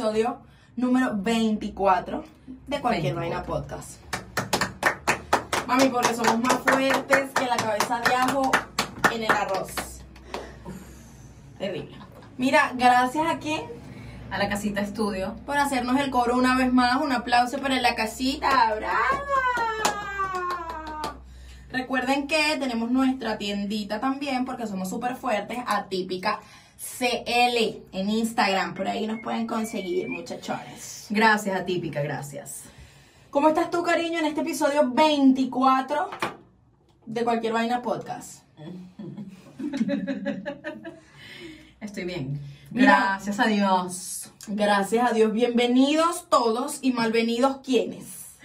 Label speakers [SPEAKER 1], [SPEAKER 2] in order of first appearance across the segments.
[SPEAKER 1] episodio número 24 de Cualquier
[SPEAKER 2] 24.
[SPEAKER 1] Vaina Podcast. Mami, porque somos más fuertes que la cabeza de ajo en el arroz. Terrible. Mira, gracias a quién
[SPEAKER 2] A la casita estudio.
[SPEAKER 1] por hacernos el coro una vez más. Un aplauso para la casita. ¡Brava! Recuerden que tenemos nuestra tiendita también porque somos súper fuertes. Atípica CL en Instagram. Por ahí nos pueden conseguir, muchachones.
[SPEAKER 2] Gracias, atípica, gracias.
[SPEAKER 1] ¿Cómo estás tú, cariño, en este episodio 24 de Cualquier Vaina Podcast?
[SPEAKER 2] Estoy bien. Gracias a Dios.
[SPEAKER 1] Gracias a Dios. Bienvenidos todos y malvenidos quienes.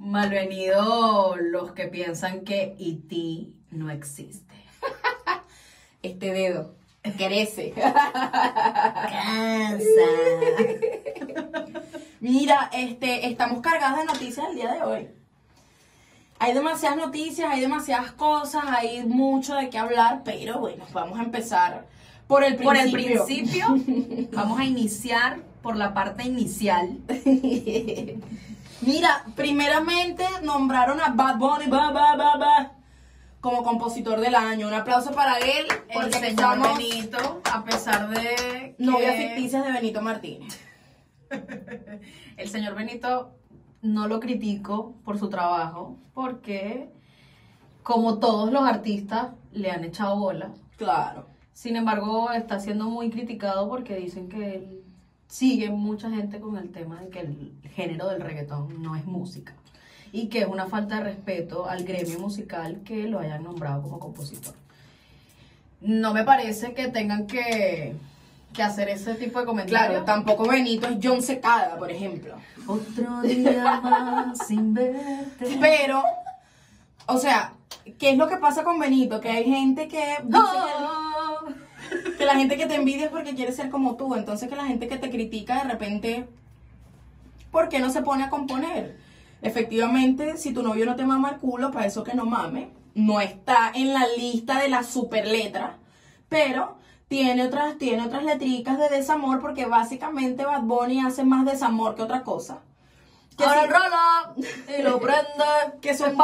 [SPEAKER 2] Malvenido los que piensan que E.T. no existe.
[SPEAKER 1] Este dedo crece. Mira, este, estamos cargadas de noticias el día de hoy. Hay demasiadas noticias, hay demasiadas cosas, hay mucho de qué hablar, pero bueno, vamos a empezar por el
[SPEAKER 2] Por el
[SPEAKER 1] principio.
[SPEAKER 2] principio, vamos a iniciar por la parte inicial.
[SPEAKER 1] Mira, primeramente nombraron a Bad Bunny ba, ba, ba, ba, como compositor del año. Un aplauso para él,
[SPEAKER 2] El
[SPEAKER 1] porque
[SPEAKER 2] señor
[SPEAKER 1] somos
[SPEAKER 2] Benito, a pesar de que
[SPEAKER 1] novias ficticias de Benito Martínez.
[SPEAKER 2] el señor Benito no lo critico por su trabajo, porque como todos los artistas le han echado bola.
[SPEAKER 1] Claro.
[SPEAKER 2] Sin embargo, está siendo muy criticado porque dicen que él sigue mucha gente con el tema de que el género del reggaetón no es música y que es una falta de respeto al gremio musical que lo hayan nombrado como compositor. No me parece que tengan que, que hacer ese tipo de comentarios.
[SPEAKER 1] Claro, tampoco Benito es John Secada, por ejemplo.
[SPEAKER 2] Otro día más sin verte.
[SPEAKER 1] Pero, o sea, ¿qué es lo que pasa con Benito? Que hay gente que dice
[SPEAKER 2] Oh.
[SPEAKER 1] que, que la gente que te envidia es porque quiere ser como tú. Entonces que la gente que te critica de repente, ¿por qué no se pone a componer? Efectivamente, si tu novio no te mama el culo, para eso que no mame. No está en la lista de las super letras, pero tiene otras, tiene otras letricas de desamor porque básicamente Bad Bunny hace más desamor que otra cosa. Que
[SPEAKER 2] Ahora el rola y lo prende,
[SPEAKER 1] Que son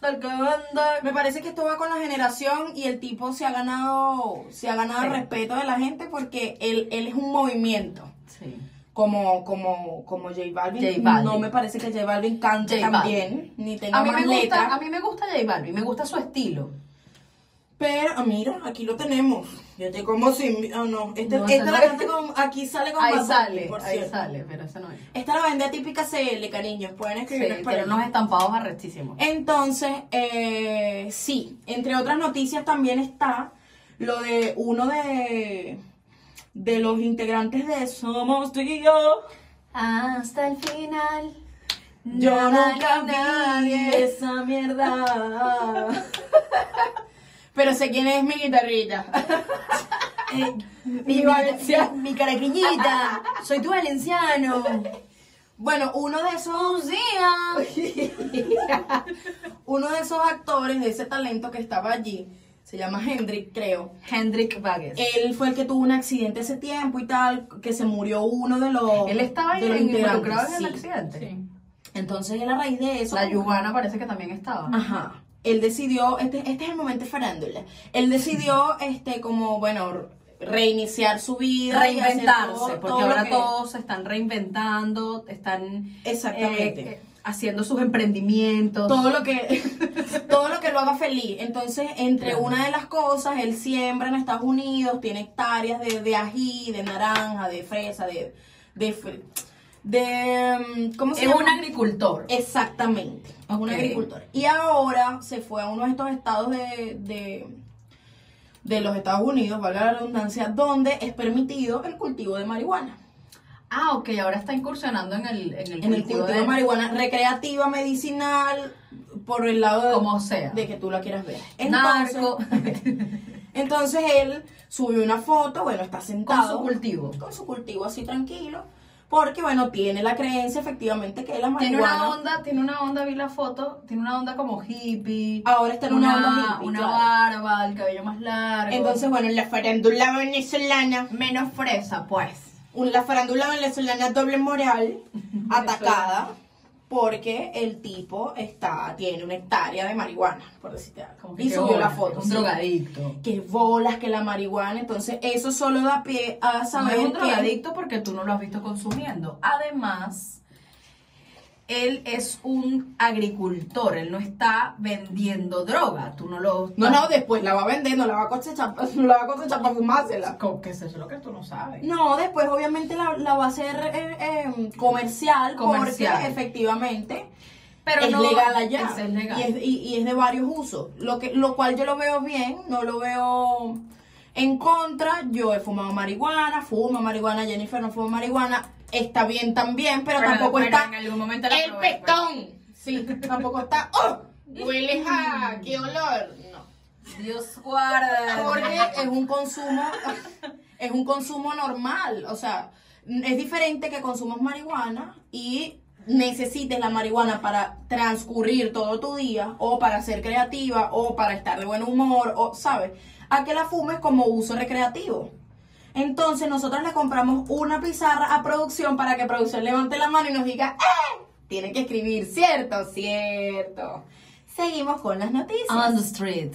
[SPEAKER 2] del que vende.
[SPEAKER 1] Me parece que esto va con la generación y el tipo se ha ganado, se ha ganado el respeto de la gente porque él, él es un movimiento.
[SPEAKER 2] Sí.
[SPEAKER 1] Como, como, como J Balvin.
[SPEAKER 2] J Balvin.
[SPEAKER 1] No me parece que J Balvin cante
[SPEAKER 2] J
[SPEAKER 1] también, ni tenga
[SPEAKER 2] A mí,
[SPEAKER 1] más
[SPEAKER 2] me gusta,
[SPEAKER 1] letra.
[SPEAKER 2] a mí me gusta J Balvin, me gusta su estilo.
[SPEAKER 1] Pero, ah, mira, aquí lo tenemos. Yo te como sin... Oh, no. Este,
[SPEAKER 2] No,
[SPEAKER 1] esta la
[SPEAKER 2] no
[SPEAKER 1] canta con... Aquí sale con
[SPEAKER 2] Ahí
[SPEAKER 1] Bad
[SPEAKER 2] sale,
[SPEAKER 1] por
[SPEAKER 2] ahí
[SPEAKER 1] cierto.
[SPEAKER 2] sale, pero ese no es.
[SPEAKER 1] Esta la vende a típica CL, cariños. Pueden
[SPEAKER 2] Sí,
[SPEAKER 1] por
[SPEAKER 2] tiene
[SPEAKER 1] ahí.
[SPEAKER 2] unos estampados arrechísimos.
[SPEAKER 1] Entonces, eh, sí, entre otras noticias también está lo de uno de, de los integrantes de Somos tú y yo.
[SPEAKER 2] Hasta el final.
[SPEAKER 1] Yo
[SPEAKER 2] nada
[SPEAKER 1] nunca vi
[SPEAKER 2] nadie.
[SPEAKER 1] esa mierda. Pero sé quién es mi guitarrita.
[SPEAKER 2] Eh,
[SPEAKER 1] Mi valenciano.
[SPEAKER 2] mi caraquiñita. Soy tu valenciano.
[SPEAKER 1] Bueno, uno de esos uno de esos actores de ese talento que estaba allí, se llama Hendrik, creo.
[SPEAKER 2] Hendrik Vages.
[SPEAKER 1] Él fue el que tuvo un accidente ese tiempo y tal, que se murió uno de los.
[SPEAKER 2] Él estaba en- involucrado en el
[SPEAKER 1] sí.
[SPEAKER 2] accidente.
[SPEAKER 1] Entonces él a raíz de eso.
[SPEAKER 2] La Yugana parece que también estaba.
[SPEAKER 1] Ajá. Él decidió, este, este es el momento de farándula. Él decidió, este, como, bueno, reiniciar su vida.
[SPEAKER 2] Reinventarse,
[SPEAKER 1] todo-
[SPEAKER 2] porque
[SPEAKER 1] todo
[SPEAKER 2] ahora
[SPEAKER 1] que-
[SPEAKER 2] todos se están reinventando, están
[SPEAKER 1] Exactamente.
[SPEAKER 2] eh, eh, haciendo sus emprendimientos.
[SPEAKER 1] todo lo que todo lo que lo haga feliz. Entonces, entre
[SPEAKER 2] Claro.
[SPEAKER 1] una de las cosas, él siembra en Estados Unidos, tiene hectáreas de, de ají, de naranja, de fresa, de de, de mm, ¿cómo se
[SPEAKER 2] es
[SPEAKER 1] llama?
[SPEAKER 2] un agricultor.
[SPEAKER 1] Exactamente, es un agricultor. Y ahora se fue a uno de estos estados de, de, de los Estados Unidos, valga la redundancia, donde es permitido el cultivo de marihuana.
[SPEAKER 2] Ah, ok, ahora está incursionando en el, en el
[SPEAKER 1] En el
[SPEAKER 2] cultivo
[SPEAKER 1] de marihuana recreativa, medicinal, por el lado de,
[SPEAKER 2] Como sea.
[SPEAKER 1] de que tú la quieras ver.
[SPEAKER 2] Narco.
[SPEAKER 1] entonces él subió una foto, bueno, está
[SPEAKER 2] Con
[SPEAKER 1] sentado
[SPEAKER 2] su cultivo.
[SPEAKER 1] con su cultivo así tranquilo, porque bueno, tiene la creencia efectivamente que la
[SPEAKER 2] Tiene
[SPEAKER 1] marihuana
[SPEAKER 2] una onda, tiene una onda, vi la foto, tiene una onda como hippie.
[SPEAKER 1] ahora está en una, onda hippie,
[SPEAKER 2] una
[SPEAKER 1] claro.
[SPEAKER 2] barba, el cabello más largo.
[SPEAKER 1] Entonces, bueno, la farándula venezolana,
[SPEAKER 2] menos fresa, pues.
[SPEAKER 1] La farándula venezolana doble moral, atacada porque el tipo está, tiene una hectárea de marihuana, por decirte algo. Y subió la
[SPEAKER 2] bolas,
[SPEAKER 1] foto.
[SPEAKER 2] Un
[SPEAKER 1] sí.
[SPEAKER 2] drogadicto.
[SPEAKER 1] Que bolas, que la marihuana. Entonces, eso solo da pie a
[SPEAKER 2] No
[SPEAKER 1] saber
[SPEAKER 2] es un
[SPEAKER 1] que-
[SPEAKER 2] drogadicto porque tú no lo has visto consumiendo. Además, él es un agricultor, él no está vendiendo droga. Tú no lo.
[SPEAKER 1] No, no, después la va a vender, no la va a cosechar, no la va a cosechar para fumársela.
[SPEAKER 2] Como que eso es lo que tú no sabes.
[SPEAKER 1] No, después obviamente la, la va a hacer eh, eh, comercial,
[SPEAKER 2] Comercial.
[SPEAKER 1] porque efectivamente
[SPEAKER 2] Pero
[SPEAKER 1] es
[SPEAKER 2] no,
[SPEAKER 1] legal allá.
[SPEAKER 2] Es, es legal.
[SPEAKER 1] Y, es, y- y es de varios usos. Lo, que, lo cual yo lo veo bien, no lo veo en contra. Yo he fumado marihuana, fumo marihuana, Jennifer no fuma marihuana. Está bien también, pero, tampoco
[SPEAKER 2] pero
[SPEAKER 1] está
[SPEAKER 2] en algún momento la
[SPEAKER 1] el
[SPEAKER 2] probé, pues.
[SPEAKER 1] petón. Sí, tampoco está, ¡oh! Huele a, qué olor. No.
[SPEAKER 2] Dios guarda.
[SPEAKER 1] Porque es un consumo, es un consumo normal. O sea, es diferente que consumas marihuana y necesites la marihuana para transcurrir todo tu día, o para ser creativa, o para estar de buen humor, o, ¿sabes? A que la fumes como uso recreativo. Entonces nosotros le compramos una pizarra a producción para que producción levante la mano y nos diga, ¡eh! Tiene que escribir, ¿cierto? Cierto. Seguimos con las noticias.
[SPEAKER 2] On the street.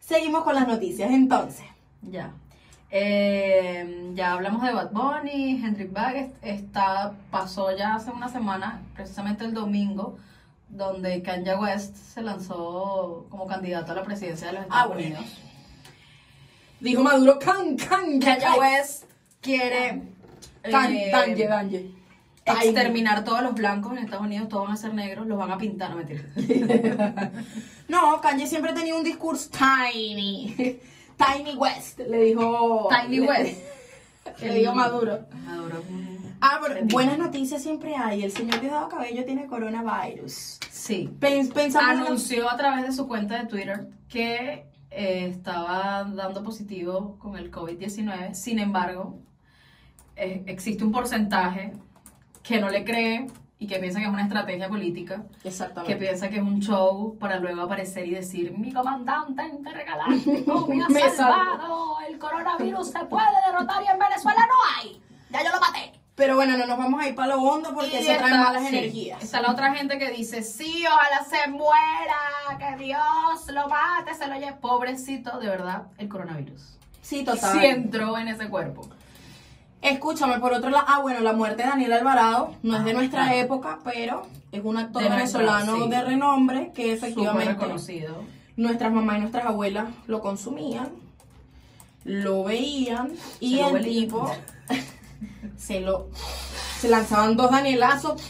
[SPEAKER 1] Seguimos con las noticias, entonces.
[SPEAKER 2] Ya. Eh, ya hablamos de Bad Bunny, Hendrik Bag está, pasó ya hace una semana, precisamente el domingo, donde Kanye West se lanzó como candidato a la presidencia de los Estados
[SPEAKER 1] Ah, bueno.
[SPEAKER 2] Unidos.
[SPEAKER 1] Dijo Maduro, can, can,
[SPEAKER 2] Kanye West quiere
[SPEAKER 1] Can,
[SPEAKER 2] eh,
[SPEAKER 1] danje, danje.
[SPEAKER 2] exterminar todos los blancos en Estados Unidos, todos van a ser negros, los van a pintar, no mentira.
[SPEAKER 1] No, Kanye siempre tenía un discurso tiny. Tiny West, le dijo.
[SPEAKER 2] Tiny West.
[SPEAKER 1] Le dijo Maduro.
[SPEAKER 2] Maduro.
[SPEAKER 1] Ah, pero buenas noticias siempre hay. El señor Diosdado Cabello tiene coronavirus.
[SPEAKER 2] Sí.
[SPEAKER 1] Pens- Pensamos.
[SPEAKER 2] anunció a través de su cuenta de Twitter que eh, estaba dando positivo con el COVID-19. Sin embargo, eh, existe un porcentaje que no le cree y que piensa que es una estrategia política, que
[SPEAKER 1] Exactamente.
[SPEAKER 2] piensa que es un show para luego aparecer y decir, mi comandante intergaláctico me ha salvado, el coronavirus se puede derrotar y en Venezuela no hay. Ya yo lo maté.
[SPEAKER 1] Pero bueno, no nos vamos a ir para lo hondo porque se traen malas
[SPEAKER 2] sí,
[SPEAKER 1] energías.
[SPEAKER 2] Está la otra gente que dice, sí, ojalá se muera, que Dios lo mate, se lo lleve. Pobrecito, de verdad, el coronavirus.
[SPEAKER 1] Sí, total.
[SPEAKER 2] Sí entró en ese cuerpo.
[SPEAKER 1] Escúchame, por otro lado, ah, bueno, la muerte de Daniel Alvarado no es de
[SPEAKER 2] Ah,
[SPEAKER 1] nuestra
[SPEAKER 2] claro.
[SPEAKER 1] época, pero es un actor
[SPEAKER 2] De nuestra,
[SPEAKER 1] venezolano
[SPEAKER 2] sí.
[SPEAKER 1] de renombre que efectivamente
[SPEAKER 2] reconocido.
[SPEAKER 1] nuestras mamás y nuestras abuelas lo consumían, lo veían y el tipo se lo se lanzaban dos Danielazos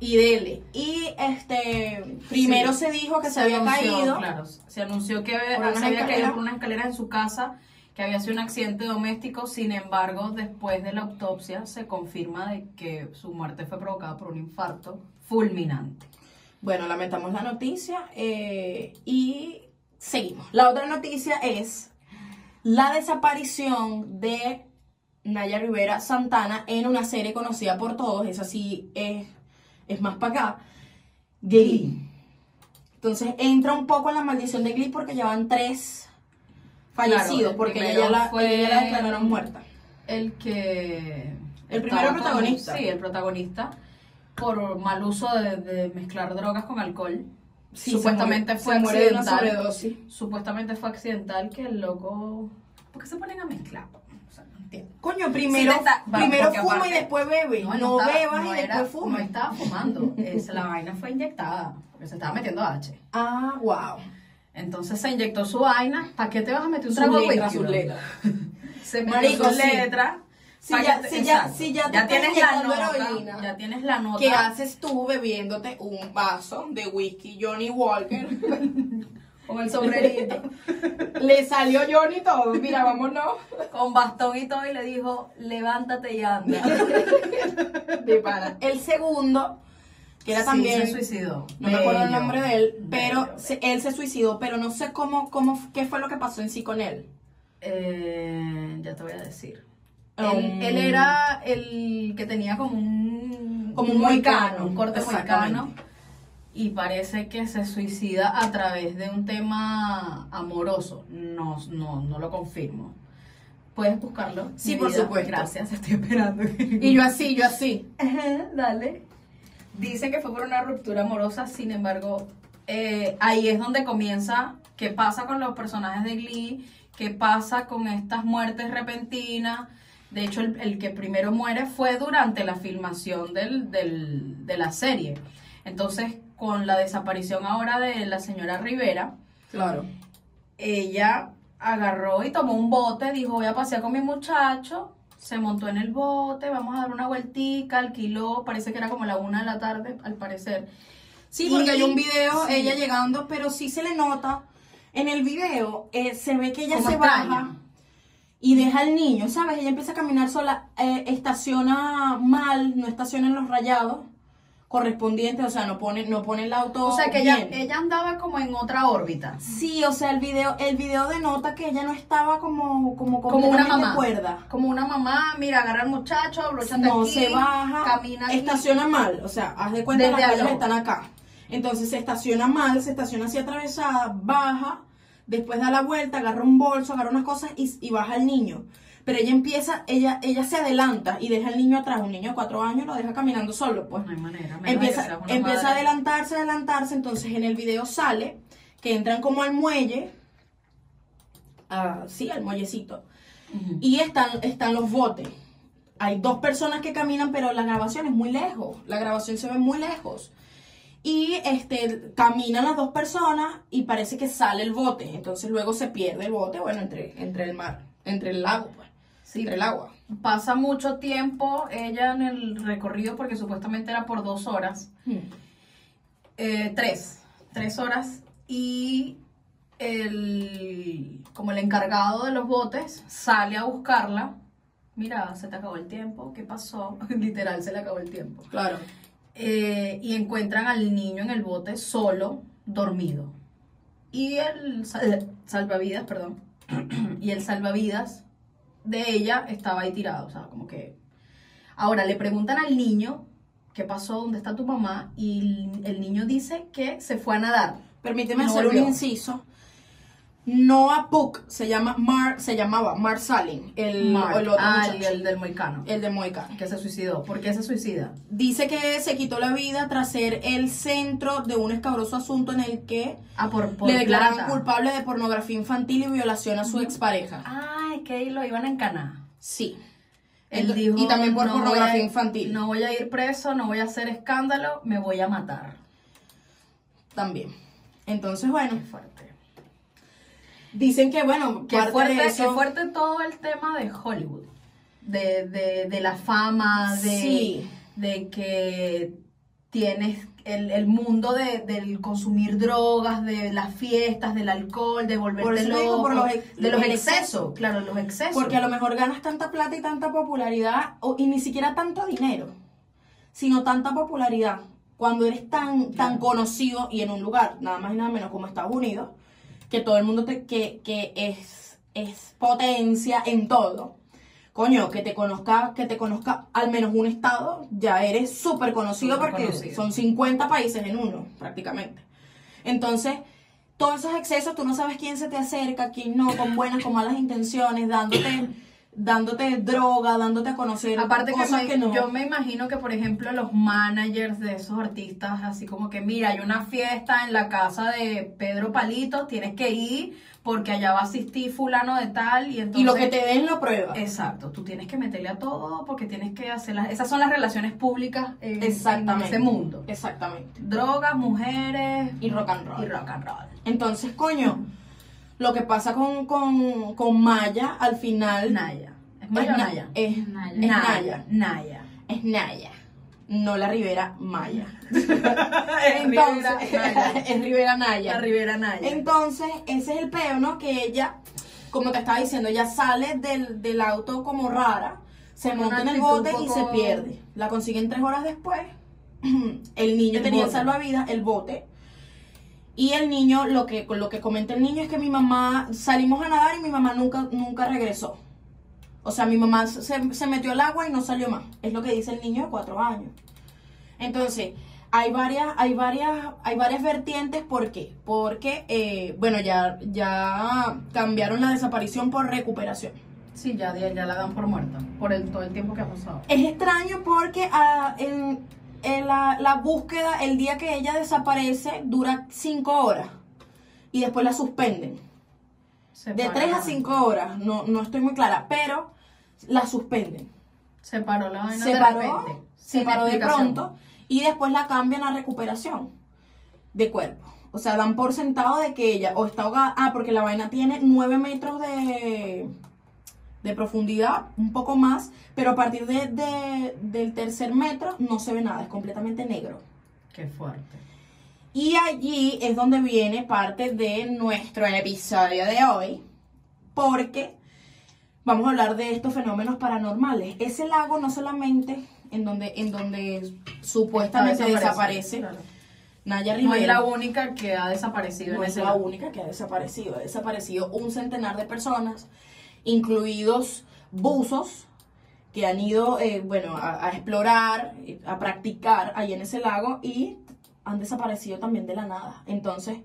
[SPEAKER 1] y dele. Y este primero
[SPEAKER 2] Sí.
[SPEAKER 1] se dijo que se, había
[SPEAKER 2] anunció,
[SPEAKER 1] caído.
[SPEAKER 2] Claro, se anunció que se
[SPEAKER 1] unas
[SPEAKER 2] había caído
[SPEAKER 1] escaleras.
[SPEAKER 2] por una escalera en su casa, que había sido un accidente doméstico. Sin embargo, después de la autopsia se confirma de que su muerte fue provocada por un infarto fulminante.
[SPEAKER 1] Bueno, lamentamos la noticia eh, y seguimos. La otra noticia es la desaparición de Naya Rivera Santana en una serie conocida por todos, esa sí es, es más para acá, Glee. Entonces entra un poco en la maldición de Glee porque ya van tres fallecidos,
[SPEAKER 2] Claro,
[SPEAKER 1] porque ella la,
[SPEAKER 2] fue-
[SPEAKER 1] ella la declararon muerta.
[SPEAKER 2] El que.
[SPEAKER 1] El primero
[SPEAKER 2] con-
[SPEAKER 1] protagonista.
[SPEAKER 2] sí, el protagonista. Por mal uso de, de mezclar drogas con alcohol.
[SPEAKER 1] Sí,
[SPEAKER 2] Supuestamente fue accidental. Supuestamente fue accidental que el loco. ¿Por qué se ponen a mezclar? Entiendo.
[SPEAKER 1] Coño, primero,
[SPEAKER 2] Sí, está-
[SPEAKER 1] primero fuma
[SPEAKER 2] aparte-
[SPEAKER 1] y después bebe. No, bebas
[SPEAKER 2] no
[SPEAKER 1] y
[SPEAKER 2] era-
[SPEAKER 1] después fuma.
[SPEAKER 2] No estaba fumando. Es, la vaina fue inyectada. Porque se estaba metiendo H.
[SPEAKER 1] Ah, wow.
[SPEAKER 2] Entonces se inyectó su vaina. ¿Para qué te vas a meter un trago de
[SPEAKER 1] su letra.
[SPEAKER 2] Se metió
[SPEAKER 1] Marico,
[SPEAKER 2] su letra.
[SPEAKER 1] Si ya-
[SPEAKER 2] te-
[SPEAKER 1] si ya- si ya te
[SPEAKER 2] ya tienes la nota.
[SPEAKER 1] heroína.
[SPEAKER 2] Ya tienes la nota.
[SPEAKER 1] ¿Qué haces tú bebiéndote un vaso de whisky Johnny Walker
[SPEAKER 2] Con el sombrerito.
[SPEAKER 1] Le salió Johnny todo. Mira, vámonos.
[SPEAKER 2] con bastón y todo y le dijo, levántate y anda.
[SPEAKER 1] De pana. El segundo, que era
[SPEAKER 2] Sí,
[SPEAKER 1] también.
[SPEAKER 2] se suicidó.
[SPEAKER 1] No me acuerdo el nombre de él, pero
[SPEAKER 2] Bello,
[SPEAKER 1] se- él se suicidó, pero no sé cómo, cómo, qué fue lo que pasó en sí con él.
[SPEAKER 2] Eh, ya te voy a decir. Él,
[SPEAKER 1] Um,
[SPEAKER 2] él era el que tenía como un,
[SPEAKER 1] Como un mohicano,
[SPEAKER 2] un corte
[SPEAKER 1] exactamente.
[SPEAKER 2] Y parece que se suicida a través de un tema amoroso. No, no, no lo confirmo. ¿Puedes buscarlo?
[SPEAKER 1] Sí, por
[SPEAKER 2] vida?
[SPEAKER 1] supuesto.
[SPEAKER 2] Gracias, estoy esperando.
[SPEAKER 1] Y yo así, yo así.
[SPEAKER 2] Dale. Dice que fue por una ruptura amorosa, sin embargo, eh, ahí es donde comienza qué pasa con los personajes de Glee, qué pasa con estas muertes repentinas. De hecho, el, el que primero muere fue durante la filmación del, del- de la serie. Entonces, con la desaparición ahora de la señora Rivera,
[SPEAKER 1] Claro.
[SPEAKER 2] ella agarró y tomó un bote, dijo voy a pasear con mi muchacho, se montó en el bote, vamos a dar una vueltica, alquiló, parece que era como la una de la tarde, al parecer.
[SPEAKER 1] Sí,
[SPEAKER 2] Y-
[SPEAKER 1] porque hay un video,
[SPEAKER 2] sí.
[SPEAKER 1] ella llegando, pero sí se le nota. En el video eh, se ve que ella
[SPEAKER 2] Como
[SPEAKER 1] se
[SPEAKER 2] extraña.
[SPEAKER 1] baja y deja al niño, ¿sabes? Ella empieza a caminar sola, eh, estaciona mal, no estaciona en los rayados correspondientes, o sea, no pone, no pone el auto.
[SPEAKER 2] O sea que ella,
[SPEAKER 1] bien.
[SPEAKER 2] ella andaba como en otra órbita.
[SPEAKER 1] Sí, o sea, el video, el video denota que ella no estaba como, como,
[SPEAKER 2] Como una mamá.
[SPEAKER 1] cuerda.
[SPEAKER 2] Como una mamá, mira, agarra al muchacho,
[SPEAKER 1] no
[SPEAKER 2] aquí,
[SPEAKER 1] se baja,
[SPEAKER 2] camina aquí.
[SPEAKER 1] estaciona mal, o sea, haz de cuenta
[SPEAKER 2] Desde
[SPEAKER 1] las calles están acá. Entonces se estaciona mal, se estaciona así atravesada, baja, después da la vuelta, agarra un bolso, agarra unas cosas y, y baja el niño. Pero ella empieza, ella, ella se adelanta y deja al niño atrás, un niño de cuatro años lo deja caminando solo, pues.
[SPEAKER 2] No hay manera.
[SPEAKER 1] Empieza, empieza a adelantarse, adelantarse, entonces en el video sale que entran como al muelle, ah, sí, al muellecito, y están, están los botes. Hay dos personas que caminan, pero la grabación es muy lejos. La grabación se ve muy lejos. Y este caminan las dos personas y parece que sale el bote. Entonces luego se pierde el bote, bueno, entre, entre el mar, entre el lago, pues.
[SPEAKER 2] Sí,
[SPEAKER 1] Entre el agua.
[SPEAKER 2] pasa mucho tiempo ella en el recorrido porque supuestamente era por dos horas. Eh, tres, tres horas y el, como el encargado de los botes sale a buscarla. Mira, se te acabó el tiempo, ¿qué pasó? Literal, se le acabó el tiempo.
[SPEAKER 1] Claro.
[SPEAKER 2] Eh, y encuentran al niño en el bote solo, dormido. Y el sal- salvavidas, perdón, y el salvavidas de ella estaba ahí tirado, o sea, como que... Ahora le preguntan al niño qué pasó, dónde está tu mamá, y el, niño dice que se fue a nadar.
[SPEAKER 1] Permíteme
[SPEAKER 2] No
[SPEAKER 1] hacer
[SPEAKER 2] volvió.
[SPEAKER 1] un inciso. Noah Puck se llama Mar, se llamaba Mar Salin, el,
[SPEAKER 2] Mark,
[SPEAKER 1] el otro
[SPEAKER 2] ah,
[SPEAKER 1] muchacho,
[SPEAKER 2] el del moicano,
[SPEAKER 1] el de Moicano.
[SPEAKER 2] que se suicidó. ¿Por qué se suicida?
[SPEAKER 1] Dice que se quitó la vida tras ser el centro de un escabroso asunto en el que
[SPEAKER 2] Ah, por, por
[SPEAKER 1] le declararon
[SPEAKER 2] plata.
[SPEAKER 1] culpable de pornografía infantil y violación a su expareja.
[SPEAKER 2] Ah, es que lo iban a encanar.
[SPEAKER 1] Sí.
[SPEAKER 2] Él dijo,
[SPEAKER 1] y también por
[SPEAKER 2] "No voy
[SPEAKER 1] pornografía
[SPEAKER 2] a-
[SPEAKER 1] infantil.
[SPEAKER 2] No voy a ir preso, no voy a hacer escándalo, me voy a matar.
[SPEAKER 1] También. Entonces, bueno,
[SPEAKER 2] Qué fuerte.
[SPEAKER 1] Dicen que, bueno,
[SPEAKER 2] Qué
[SPEAKER 1] parte
[SPEAKER 2] fuerte,
[SPEAKER 1] eso...
[SPEAKER 2] qué fuerte todo el tema de Hollywood. De, de, de la fama, de,
[SPEAKER 1] Sí.
[SPEAKER 2] de que tienes el, el mundo de, del consumir drogas, de las fiestas, del alcohol, de volverte
[SPEAKER 1] Por eso te
[SPEAKER 2] loco,
[SPEAKER 1] digo, por los ex-
[SPEAKER 2] de los excesos,
[SPEAKER 1] exceso.
[SPEAKER 2] claro, los excesos.
[SPEAKER 1] Porque a lo mejor ganas tanta plata y tanta popularidad, o- y ni siquiera tanto dinero, sino tanta popularidad. Cuando eres tan, tan conocido y en un lugar, nada más y nada menos como Estados Unidos, que todo el mundo te, que, que es, es potencia en todo. Coño, que te conozca, que te conozca al menos un estado, ya eres súper conocido
[SPEAKER 2] Súper
[SPEAKER 1] porque
[SPEAKER 2] conocido.
[SPEAKER 1] son 50 países en uno, prácticamente. Entonces, todos esos excesos, tú no sabes quién se te acerca, quién no, con buenas, con malas intenciones, dándote, dándote droga, dándote a conocer
[SPEAKER 2] Aparte que,
[SPEAKER 1] cosas
[SPEAKER 2] me-
[SPEAKER 1] que no.
[SPEAKER 2] yo me imagino que, por ejemplo, los managers de esos artistas, así como que, mira, hay una fiesta en la casa de Pedro Palito, tienes que ir porque allá va a asistir fulano de tal y entonces...
[SPEAKER 1] y lo que te den lo pruebas.
[SPEAKER 2] Exacto, tú tienes que meterle a todo porque tienes que hacer las... Esas son las relaciones públicas en, en
[SPEAKER 1] Exactamente.
[SPEAKER 2] ese mundo.
[SPEAKER 1] Exactamente.
[SPEAKER 2] Drogas, mujeres
[SPEAKER 1] Y rock and roll.
[SPEAKER 2] y rock and roll.
[SPEAKER 1] Entonces, coño, lo que pasa con, con, con Maya al final
[SPEAKER 2] Naya. ¿Es Maya o
[SPEAKER 1] Na-
[SPEAKER 2] Naya?
[SPEAKER 1] Es
[SPEAKER 3] Naya.
[SPEAKER 1] es Naya.
[SPEAKER 2] Naya.
[SPEAKER 1] Es Naya. No la Rivera Maya.
[SPEAKER 2] Es
[SPEAKER 1] Entonces, es Rivera Naya.
[SPEAKER 2] La Rivera Naya.
[SPEAKER 1] Entonces, ese es el peo, ¿no? Que ella, como te estaba diciendo, ella sale del, del auto como rara, se monta en el bote y se pierde. La consiguen tres horas después. El niño
[SPEAKER 2] El
[SPEAKER 1] tenía
[SPEAKER 2] bote.
[SPEAKER 1] salvavidas, el bote. Y el niño, lo que, lo que comenta el niño es que mi mamá, salimos a nadar y mi mamá nunca, nunca regresó. O sea, mi mamá se, se metió al agua y no salió más. Es lo que dice el niño de cuatro años. Entonces, hay varias, hay varias, hay varias vertientes. ¿Por qué? Porque, eh, bueno, ya, ya cambiaron la desaparición por recuperación.
[SPEAKER 2] Sí, ya, ya, la dan por muerta, por el, todo el tiempo que ha pasado.
[SPEAKER 1] Es extraño porque ah, en, en la, la búsqueda, el día que ella desaparece, dura cinco horas. Y después la suspenden. De
[SPEAKER 2] paró
[SPEAKER 1] 3 a
[SPEAKER 2] la-
[SPEAKER 1] 5 horas, no, no estoy muy clara, pero la suspenden.
[SPEAKER 2] Se paró la vaina
[SPEAKER 1] Se
[SPEAKER 2] de
[SPEAKER 1] paró,
[SPEAKER 2] repente.
[SPEAKER 1] se paró de pronto y después la cambian a recuperación de cuerpo. O sea, dan por sentado de que ella o está ahogada. Ah, porque la vaina tiene 9 metros de, de profundidad, un poco más, pero a partir de, de- del tercer metro no se ve nada, es completamente negro.
[SPEAKER 2] Qué fuerte.
[SPEAKER 1] Y allí es donde viene parte de nuestro episodio de hoy, porque vamos a hablar de estos fenómenos paranormales. Ese lago no solamente en donde, en donde supuestamente desaparece
[SPEAKER 2] claro.
[SPEAKER 1] Naya
[SPEAKER 2] No es
[SPEAKER 1] Rivera.
[SPEAKER 2] la única que ha desaparecido
[SPEAKER 1] no
[SPEAKER 2] en
[SPEAKER 1] es
[SPEAKER 2] ese
[SPEAKER 1] la
[SPEAKER 2] lago.
[SPEAKER 1] única que ha desaparecido. Ha desaparecido un centenar de personas, incluidos buzos que han ido, eh, bueno, a, a explorar, eh, a practicar ahí en ese lago y han desaparecido también de la nada. Entonces,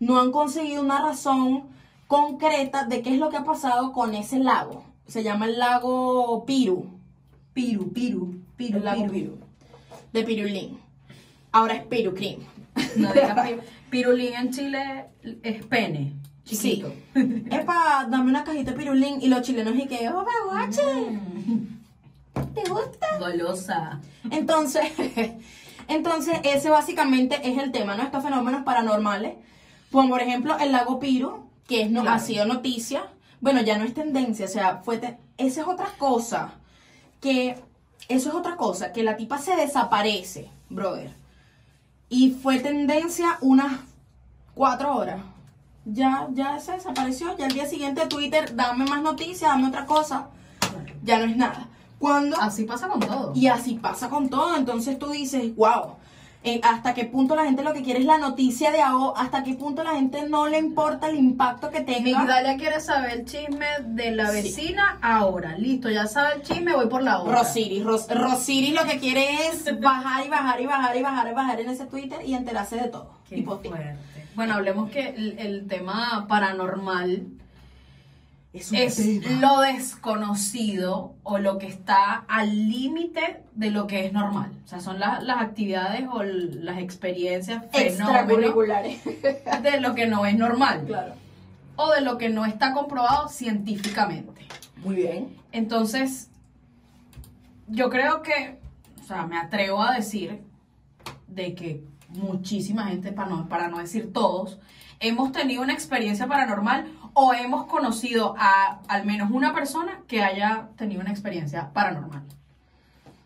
[SPEAKER 1] no han conseguido una razón concreta de qué es lo que ha pasado con ese lago. Se llama el lago Piru.
[SPEAKER 2] Piru, piru, piru,
[SPEAKER 1] el lago
[SPEAKER 2] piru.
[SPEAKER 1] Piru. De Pirulín. Ahora es Pirucrim.
[SPEAKER 2] No pirulín en Chile es pene. Chiquito.
[SPEAKER 1] Epa, dame una cajita de pirulín. Y los chilenos y que, oh, guache, ¿te gusta?
[SPEAKER 2] Golosa.
[SPEAKER 1] Entonces, entonces, ese básicamente es el tema, ¿no? Estos fenómenos paranormales. Como por ejemplo el lago Piru, que es, no,
[SPEAKER 2] Claro.
[SPEAKER 1] ha sido noticia. Bueno, ya no es tendencia, o sea, fue te- esa es otra cosa. Que eso es otra cosa, que la tipa se desaparece, brother. Y fue tendencia unas cuatro horas. Ya, ya se desapareció. Ya al día siguiente Twitter, dame más noticias, dame otra cosa. Ya no es nada. Cuando
[SPEAKER 2] Así pasa con todo.
[SPEAKER 1] y así pasa con todo. Entonces tú dices, wow, eh, hasta qué punto la gente lo que quiere es la noticia de ahora, hasta qué punto la gente no le importa el impacto que tenga.
[SPEAKER 2] Migdalia quiere saber el chisme de la
[SPEAKER 1] Sí.
[SPEAKER 2] vecina ahora. Listo, ya sabe el chisme, voy por la otra.
[SPEAKER 1] Rosiris, Ros- Rosiris lo que quiere es bajar y bajar y bajar y bajar y bajar en ese Twitter y enterarse de todo.
[SPEAKER 2] Qué
[SPEAKER 1] Y postear.
[SPEAKER 2] fuerte. Bueno, hablemos que el, el tema paranormal
[SPEAKER 1] Es un
[SPEAKER 2] es
[SPEAKER 1] tema.
[SPEAKER 2] lo desconocido o lo que está al límite de lo que es normal. O sea, son la- las actividades o las experiencias,
[SPEAKER 1] extracurriculares.
[SPEAKER 2] de lo que no es normal
[SPEAKER 1] claro.
[SPEAKER 2] o de lo que no está comprobado científicamente.
[SPEAKER 1] Muy bien.
[SPEAKER 2] Entonces, yo creo que, o sea, me atrevo a decir de que muchísima gente, para no, para no decir todos, hemos tenido una experiencia paranormal o hemos conocido a al menos una persona que haya tenido una experiencia paranormal.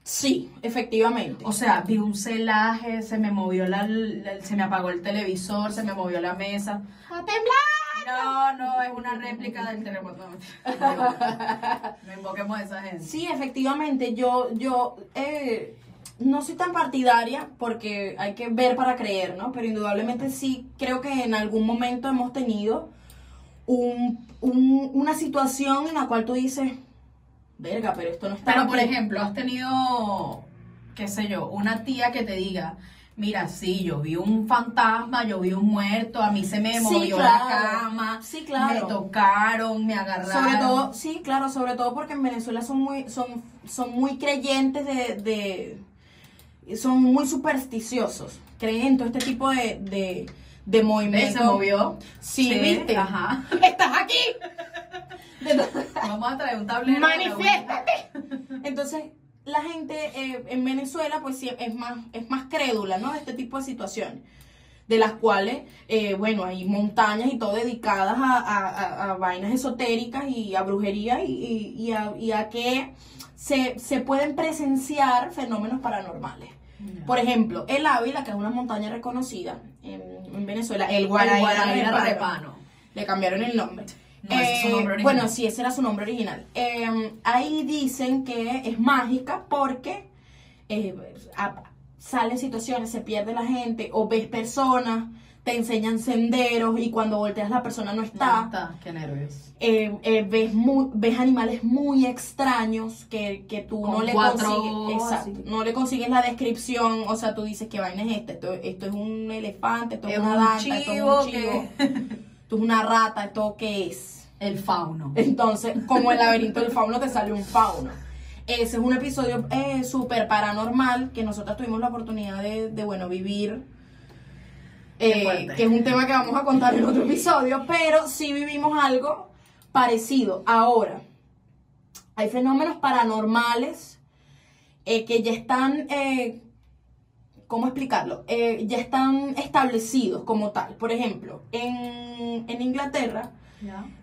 [SPEAKER 1] Sí, efectivamente.
[SPEAKER 2] O sea, vi un celaje, se me movió la, la- se me apagó el televisor, se me movió la mesa.
[SPEAKER 1] ¡A temblar!
[SPEAKER 2] No, no, es una réplica del terremoto. No, no invoquemos a esa gente.
[SPEAKER 1] Sí, efectivamente, yo, yo eh, no soy tan partidaria porque hay que ver para creer, ¿no? Pero indudablemente sí creo que en algún momento hemos tenido un, un- una situación en la cual tú dices, verga, pero esto no está
[SPEAKER 2] Pero, por
[SPEAKER 1] aquí".
[SPEAKER 2] ejemplo, has tenido, qué sé yo, una tía que te diga, mira, sí, yo vi un fantasma, yo vi un muerto, a mí se me
[SPEAKER 1] Sí,
[SPEAKER 2] movió
[SPEAKER 1] claro.
[SPEAKER 2] la cama,
[SPEAKER 1] Sí, claro.
[SPEAKER 2] me tocaron, me agarraron.
[SPEAKER 1] Sobre todo, sí, claro, sobre todo porque en Venezuela son muy, son, son muy creyentes de, de- son muy supersticiosos, creen en todo este tipo de, de, de movimientos.
[SPEAKER 2] Se movió.
[SPEAKER 1] Sí, ¿viste?
[SPEAKER 2] Ajá.
[SPEAKER 1] ¡Estás aquí!
[SPEAKER 2] Vamos a traer un tablero.
[SPEAKER 1] ¡Manifiéstate! Entonces, la gente eh, en Venezuela, pues sí, es más, es más crédula, ¿no? De este tipo de situaciones. De las cuales, eh, bueno, hay montañas y todo dedicadas a, a- a- a vainas esotéricas y a brujería y, y- y a, y a que se, se pueden presenciar fenómenos paranormales. Por ejemplo, el Ávila, que es una montaña reconocida en, en Venezuela, el Guaraíra, Repano. Le cambiaron el nombre.
[SPEAKER 2] No, ese es su
[SPEAKER 1] Eh,
[SPEAKER 2] nombre original.
[SPEAKER 1] Bueno, sí, ese era su nombre original. Eh, ahí dicen que es mágica porque eh, salen situaciones, se pierde la gente o ves personas te enseñan senderos y cuando volteas la persona no
[SPEAKER 2] No
[SPEAKER 1] está.
[SPEAKER 2] está, qué nervios.
[SPEAKER 1] Eh, eh, ves, muy- ves animales muy extraños que, que tú
[SPEAKER 2] Con
[SPEAKER 1] no le consigues exacto, no le consigues la descripción o sea tú dices que vaina es esta esto, esto es un elefante esto es,
[SPEAKER 2] Es
[SPEAKER 1] una
[SPEAKER 2] un
[SPEAKER 1] danta esto es un chivo esto es una rata esto qué es
[SPEAKER 2] El fauno.
[SPEAKER 1] entonces como el laberinto del fauno te sale un fauno ese es un episodio eh, súper paranormal que nosotros tuvimos la oportunidad de, de, bueno vivir eh, que es un tema que vamos a contar en otro episodio, pero sí vivimos algo parecido. Ahora, hay fenómenos paranormales eh, que ya están, eh, ¿cómo explicarlo? Eh, ya están establecidos como tal. Por ejemplo, en, en Inglaterra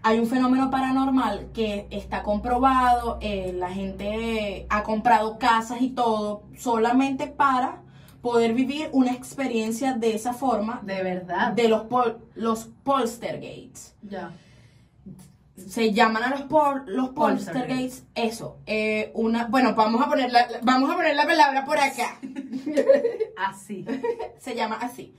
[SPEAKER 1] hay un fenómeno paranormal que está comprobado, eh, la gente ha comprado casas y todo solamente para poder vivir una experiencia de esa forma
[SPEAKER 2] De verdad.
[SPEAKER 1] de los, pol- los poltergeists.
[SPEAKER 2] Ya.
[SPEAKER 1] Se llaman a los, pol- los poltergeists eso. eh, una, bueno, vamos a, poner la, vamos a poner la palabra por acá.
[SPEAKER 2] Así.
[SPEAKER 1] se llama así.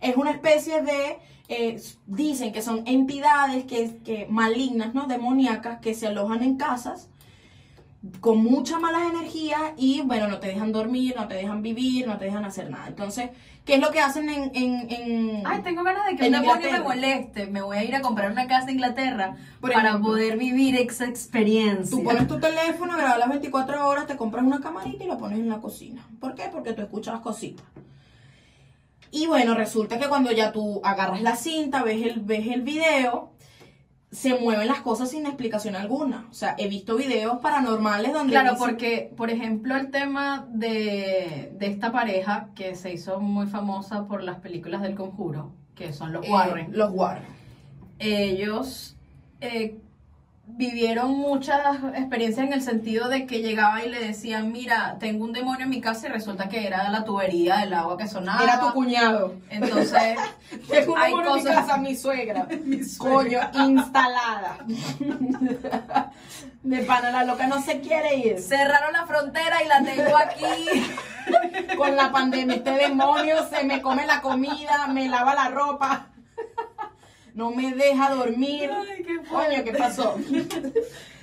[SPEAKER 1] Es una especie de, eh, dicen que son entidades que, que malignas, ¿no? Demoníacas que se alojan en casas con muchas malas energías y, bueno, no te dejan dormir, no te dejan vivir, no te dejan hacer nada. Entonces, ¿qué es lo que hacen en... en, en-
[SPEAKER 2] Ay, tengo ganas de que un demonio me moleste. Me voy a ir a comprar una casa en Inglaterra
[SPEAKER 1] Por
[SPEAKER 2] para
[SPEAKER 1] ejemplo.
[SPEAKER 2] poder vivir esa experiencia.
[SPEAKER 1] Tú pones tu teléfono, grabas las 24 horas, te compras una camarita y la pones en la cocina. ¿Por qué? Porque tú escuchas cositas. Y bueno, resulta que cuando ya tú agarras la cinta, ves el, ves el video, se mueven las cosas sin explicación alguna. O sea, he visto videos paranormales donde...
[SPEAKER 2] Claro,
[SPEAKER 1] dicen-
[SPEAKER 2] porque, por ejemplo, el tema de, de esta pareja que se hizo muy famosa por las películas del conjuro, que son los
[SPEAKER 1] eh,
[SPEAKER 2] Warren,
[SPEAKER 1] Los Warren.
[SPEAKER 2] ellos eh, vivieron muchas experiencias en el sentido de que llegaba y le decían, mira, tengo un demonio en mi casa y resulta que era la tubería del agua que sonaba.
[SPEAKER 1] Era tu cuñado.
[SPEAKER 2] Entonces,
[SPEAKER 1] Tengo un
[SPEAKER 2] hay
[SPEAKER 1] demonio en mi
[SPEAKER 2] cosas-
[SPEAKER 1] casa, mi suegra.
[SPEAKER 2] Mi
[SPEAKER 1] Coño, instalada. De pana, la loca no se quiere ir.
[SPEAKER 2] cerraron la frontera y la tengo aquí.
[SPEAKER 1] Con la pandemia, este demonio se me come la comida, me lava la ropa, no me deja dormir.
[SPEAKER 2] Ay, qué
[SPEAKER 1] Coño, ¿qué pasó?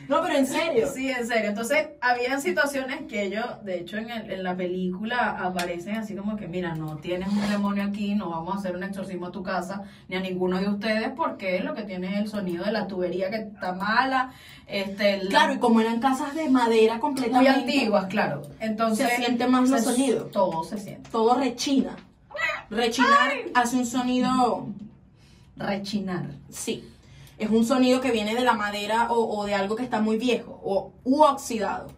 [SPEAKER 1] No, pero en serio.
[SPEAKER 2] Sí, en serio. Entonces, habían situaciones que ellos, de hecho, en, el- en la película aparecen así como que, mira, no tienes un demonio aquí, no vamos a hacer un exorcismo a tu casa, ni a ninguno de ustedes, porque lo que tiene es el sonido de la tubería que está mala, este, la-
[SPEAKER 1] Claro, y como eran casas de madera
[SPEAKER 2] muy
[SPEAKER 1] completamente
[SPEAKER 2] antiguas, claro. Entonces,
[SPEAKER 1] Se siente más los sonidos.
[SPEAKER 2] Todo se siente.
[SPEAKER 1] todo rechina. Rechinar hace un sonido,
[SPEAKER 2] Rechinar.
[SPEAKER 1] sí, es un sonido que viene de la madera o, o de algo que está muy viejo o u oxidado.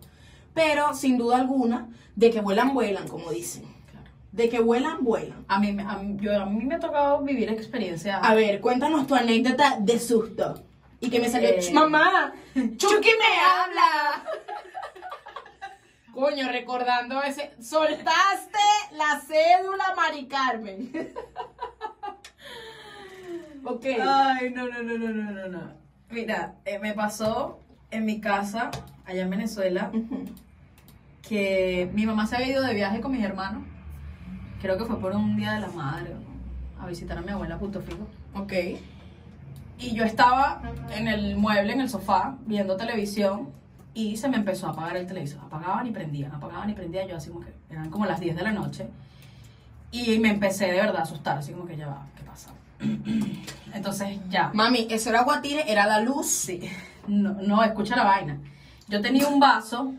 [SPEAKER 1] Pero sin duda alguna, de que vuelan, vuelan, como dicen. De que vuelan, vuelan.
[SPEAKER 2] A mí, me- a, yo, a mí me ha tocado vivir experiencias.
[SPEAKER 1] A ver, cuéntanos tu anécdota de susto. Y que me salió,
[SPEAKER 2] Eh.
[SPEAKER 1] "Ch, mamá, Chucky me habla. Coño, recordando ese, soltaste la cédula, Mari Carmen. ok.
[SPEAKER 2] Ay, no, no, no, no, no, no, no. Mira, eh, me pasó en mi casa, allá en Venezuela, que mi mamá se había ido de viaje con mis hermanos. Creo que fue por un día de la madre, ¿no? a visitar a mi abuela a Punto Fijo.
[SPEAKER 1] Ok.
[SPEAKER 2] Y yo estaba en el mueble, en el sofá, viendo televisión y se me empezó a apagar el televisor. Apagaban y prendían, apagaban y prendían. Yo así como que eran como las 10 de la noche. Y me empecé de verdad a asustar, así como que ya va, ¿qué pasa? Entonces ya.
[SPEAKER 1] Mami, eso era guatire, era la luz.
[SPEAKER 2] Sí. No, no, escucha la vaina. Yo tenía un vaso,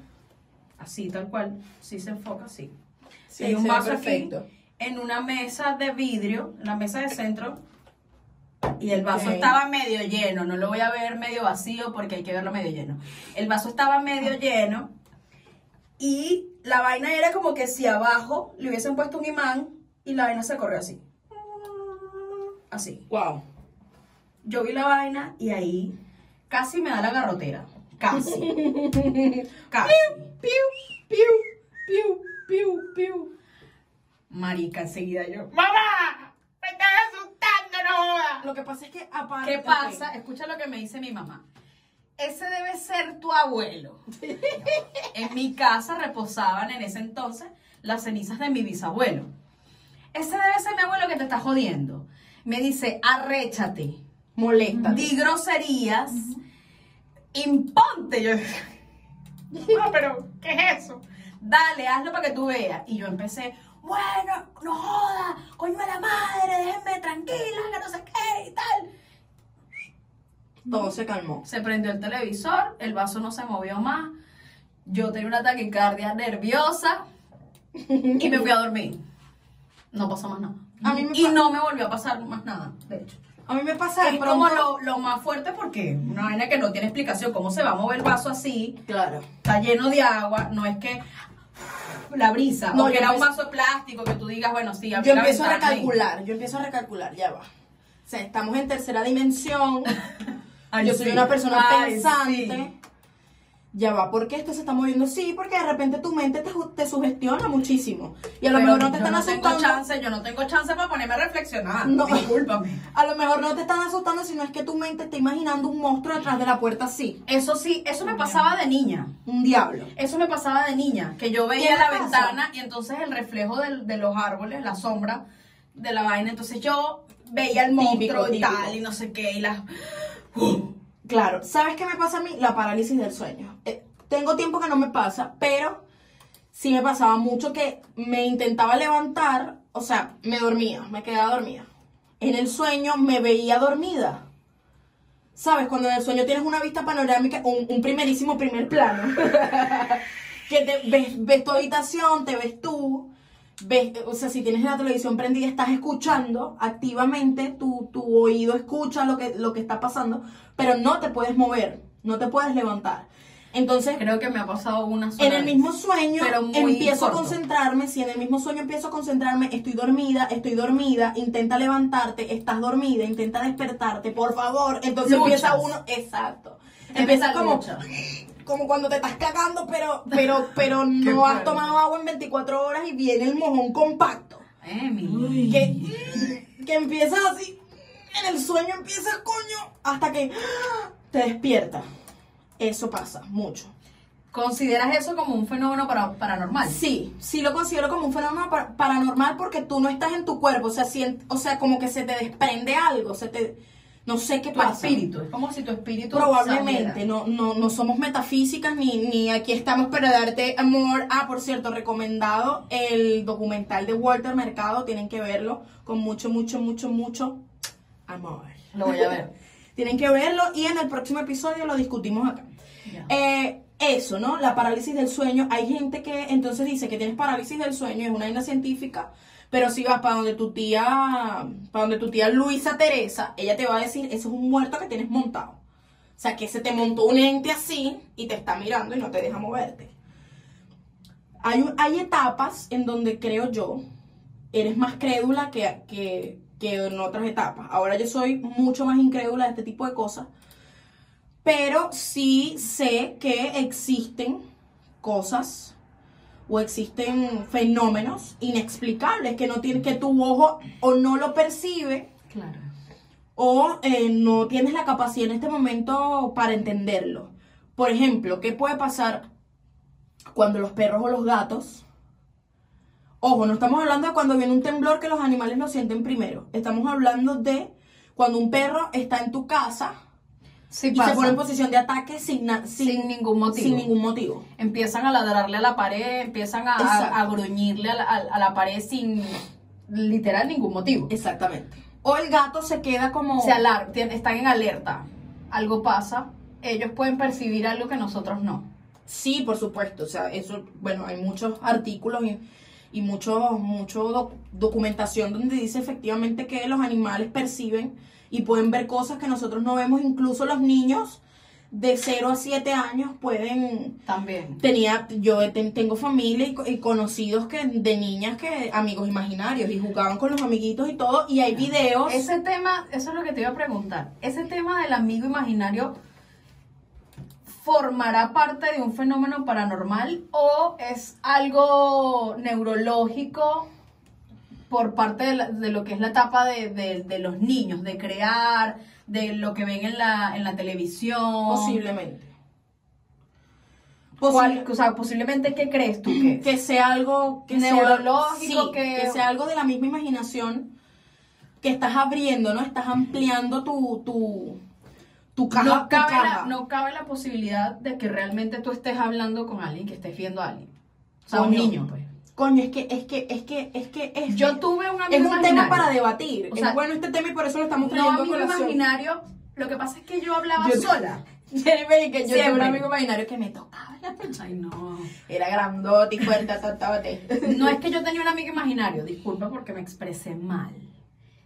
[SPEAKER 2] así tal cual, si se enfoca así.
[SPEAKER 1] Sí,
[SPEAKER 2] Tenía un vaso
[SPEAKER 1] perfecto.
[SPEAKER 2] aquí, en una mesa de vidrio, en la mesa de centro, y el vaso estaba medio lleno. No lo voy a ver medio vacío porque hay que verlo medio lleno. El vaso estaba medio lleno y la vaina era como que si abajo le hubiesen puesto un imán y la vaina se corrió así. Así.
[SPEAKER 1] Wow.
[SPEAKER 2] Yo vi la vaina y ahí casi me da la garrotera. Casi. casi.
[SPEAKER 1] Piu, piu, piu, piu, piu.
[SPEAKER 2] Marica, enseguida yo. ¡Mamá! ¡Me estás asustando, no jodas!
[SPEAKER 1] Lo que pasa es que aparte.
[SPEAKER 2] ¿Qué pasa? Escucha lo que me dice mi mamá. Ese debe ser tu abuelo. en mi casa reposaban en ese entonces las cenizas de mi bisabuelo. Ese debe ser mi abuelo que te está jodiendo. Me dice, arréchate,
[SPEAKER 1] Molesta.
[SPEAKER 2] di groserías, imponte. Yo, no, pero, ¿qué es eso? Dale, hazlo para que tú veas. Y yo empecé, bueno, no joda, coño de la madre, déjenme tranquila, que no sé qué y tal.
[SPEAKER 1] Todo se calmó.
[SPEAKER 2] Se prendió el televisor, el vaso no se movió más. Yo tenía una taquicardia nerviosa y me fui a dormir. No pasó más nada.
[SPEAKER 1] A mí me
[SPEAKER 2] y no me volvió a pasar más nada, de hecho.
[SPEAKER 1] A mí me pasa de
[SPEAKER 2] Es
[SPEAKER 1] pronto...
[SPEAKER 2] como lo, lo más fuerte porque una vaina que no tiene explicación. ¿Cómo se va a mover el vaso así?
[SPEAKER 1] Claro.
[SPEAKER 2] Está lleno de agua, no es que la brisa,
[SPEAKER 1] No,
[SPEAKER 2] o que
[SPEAKER 1] yo
[SPEAKER 2] era un vaso de plástico que tú digas, bueno, sí, abrí
[SPEAKER 1] Yo
[SPEAKER 2] la
[SPEAKER 1] empiezo a recalcular, yo empiezo a recalcular, ya va. O sea, estamos en tercera dimensión.
[SPEAKER 2] Ay,
[SPEAKER 1] yo soy
[SPEAKER 2] sí.
[SPEAKER 1] una persona
[SPEAKER 2] Ay,
[SPEAKER 1] pensante.
[SPEAKER 2] sí.
[SPEAKER 1] Ya va, ¿por qué esto se está moviendo? Sí, porque de repente tu mente te, sugestiona muchísimo. Y a lo
[SPEAKER 2] Pero
[SPEAKER 1] mejor no te
[SPEAKER 2] yo
[SPEAKER 1] están
[SPEAKER 2] no tengo
[SPEAKER 1] asustando.
[SPEAKER 2] chance, yo no tengo chance para ponerme a reflexionar.
[SPEAKER 1] No.
[SPEAKER 2] Discúlpame.
[SPEAKER 1] A lo mejor no te están asustando, sino es que tu mente está imaginando un monstruo detrás de la puerta así.
[SPEAKER 2] Eso sí, eso me pasaba de niña.
[SPEAKER 1] Un diablo.
[SPEAKER 2] Eso me pasaba de niña, que yo
[SPEAKER 1] ¿Qué
[SPEAKER 2] veía la
[SPEAKER 1] pasa?
[SPEAKER 2] ventana y entonces el reflejo de los árboles, la sombra de la vaina, entonces yo veía el monstruo
[SPEAKER 1] Típico,
[SPEAKER 2] y
[SPEAKER 1] típico.
[SPEAKER 2] tal y no sé qué y las
[SPEAKER 1] Claro, ¿sabes qué me pasa a mí? La parálisis del sueño. Eh, tengo tiempo que no me pasa, pero sí me pasaba mucho que me intentaba levantar, o sea, me dormía, me quedaba dormida. En el sueño me veía dormida. ¿Sabes? Cuando en el sueño tienes una vista panorámica, un, primerísimo primer plano. que te ves, ves tu habitación, te ves tú, ves, o sea, si tienes la televisión prendida, estás escuchando activamente, tu, tu oído escucha lo que, lo que está pasando, pero no te puedes mover, no te puedes levantar. Entonces,
[SPEAKER 2] creo que me ha pasado una sola
[SPEAKER 1] en el mismo sueño empiezo a concentrarme, si en el mismo sueño empiezo a concentrarme, estoy dormida, estoy dormida, intenta levantarte, estás dormida, intenta despertarte, por favor. Entonces
[SPEAKER 2] Luchas.
[SPEAKER 1] empieza uno, exacto.
[SPEAKER 2] Empieza
[SPEAKER 1] Empieza como,
[SPEAKER 2] lucha.
[SPEAKER 1] Como cuando te estás cagando, pero, pero, pero no has tomado agua en 24 horas y viene el mojón compacto.
[SPEAKER 2] Emi.
[SPEAKER 1] Que, que empieza así, en el sueño empieza coño, hasta que te despierta. Eso pasa mucho.
[SPEAKER 2] ¿Consideras eso como un fenómeno para- paranormal?
[SPEAKER 1] Sí, sí lo considero como un fenómeno pa- paranormal porque tú no estás en tu cuerpo, o sea, sien- o sea, como que se te desprende algo, se te, no sé qué
[SPEAKER 2] Tu
[SPEAKER 1] pasa.
[SPEAKER 2] espíritu, es como si tu espíritu
[SPEAKER 1] Probablemente, no, no, no somos metafísicas ni, ni aquí estamos para darte amor. Ah, por cierto, recomendado el documental de Walter Mercado, tienen que verlo con mucho, mucho, mucho, mucho amor.
[SPEAKER 2] Lo voy a ver.
[SPEAKER 1] Tienen que verlo y en el próximo episodio lo discutimos acá. Eh, eso, ¿no? La parálisis del sueño. Hay gente que entonces dice que tienes parálisis del sueño, es una vaina científica, pero si vas para donde tu tía, para donde tu tía Luisa Teresa, ella te va a decir, eso es un muerto que tienes montado. O sea, que se te montó un ente así y te está mirando y no te deja moverte. Hay, hay etapas en donde creo yo, eres más crédula que, que, que en otras etapas. Ahora yo soy mucho más incrédula de este tipo de cosas pero sí sé que existen cosas o existen fenómenos inexplicables que no tiene que tu ojo o no lo percibe
[SPEAKER 2] Claro.
[SPEAKER 1] o eh, no tienes la capacidad en este momento para entenderlo. Por ejemplo, ¿qué puede pasar cuando los perros o los gatos Ojo, no estamos hablando de cuando viene un temblor que los animales lo sienten primero. Estamos hablando de cuando un perro está en tu casa
[SPEAKER 2] Sí
[SPEAKER 1] y
[SPEAKER 2] pasa.
[SPEAKER 1] se pone en posición de ataque sin,
[SPEAKER 2] sin, ningún motivo.
[SPEAKER 1] sin ningún motivo.
[SPEAKER 2] Empiezan a ladrarle a la pared, empiezan a, a, a gruñirle a la, a- a la pared sin literal ningún motivo.
[SPEAKER 1] Exactamente. O el gato se queda como...
[SPEAKER 2] Se alar- tien- están en alerta. Algo pasa, ellos pueden percibir algo que nosotros no.
[SPEAKER 1] Sí, por supuesto. O sea, eso, bueno, hay muchos artículos y, y mucho, mucho doc- documentación donde dice efectivamente que los animales perciben y pueden ver cosas que nosotros no vemos. Incluso los niños de 0 a 7 años pueden...
[SPEAKER 2] También.
[SPEAKER 1] Tenía, yo ten- tengo familia y, y conocidos que de niñas que, amigos imaginarios, y jugaban con los amiguitos y todo, y hay videos.
[SPEAKER 2] Ese tema, eso es lo que te iba a preguntar. Ese tema del amigo imaginario formará parte de un fenómeno paranormal o es algo neurológico por parte de, la- de lo que es la etapa de, de- de los niños, de crear, de lo que ven en la, en la televisión.
[SPEAKER 1] Posiblemente.
[SPEAKER 2] ¿Cuál-
[SPEAKER 1] Posible-
[SPEAKER 2] o sea, posiblemente, ¿qué crees tú que es?
[SPEAKER 1] que sea algo que
[SPEAKER 2] Neurológico,
[SPEAKER 1] sea, sí,
[SPEAKER 2] que-
[SPEAKER 1] que sea algo de la misma imaginación que estás abriendo, ¿no? Estás ampliando tu, tu, tu caja.
[SPEAKER 2] no,
[SPEAKER 1] tu
[SPEAKER 2] cabe la, no cabe la posibilidad de que realmente tú estés hablando con alguien, que estés viendo a alguien. O sea, un
[SPEAKER 1] Coño.
[SPEAKER 2] niño, pues.
[SPEAKER 1] Coño, es que, es que, es que, es que, es
[SPEAKER 2] Yo tuve un amigo
[SPEAKER 1] es un tema para debatir.
[SPEAKER 2] O sea,
[SPEAKER 1] es bueno este tema y por eso lo estamos
[SPEAKER 2] No,
[SPEAKER 1] trayendo a
[SPEAKER 2] amigo
[SPEAKER 1] colación.
[SPEAKER 2] imaginario, lo que pasa es que yo hablaba
[SPEAKER 1] Yo-
[SPEAKER 2] sola.
[SPEAKER 1] Jennifer, que yo tuve un
[SPEAKER 2] Siempre.
[SPEAKER 1] amigo imaginario que me tocaba la pecha.
[SPEAKER 2] Ay, no.
[SPEAKER 1] Era grandote y fuerte, totote.
[SPEAKER 2] No es que yo tenía un amigo imaginario, disculpa porque me expresé mal.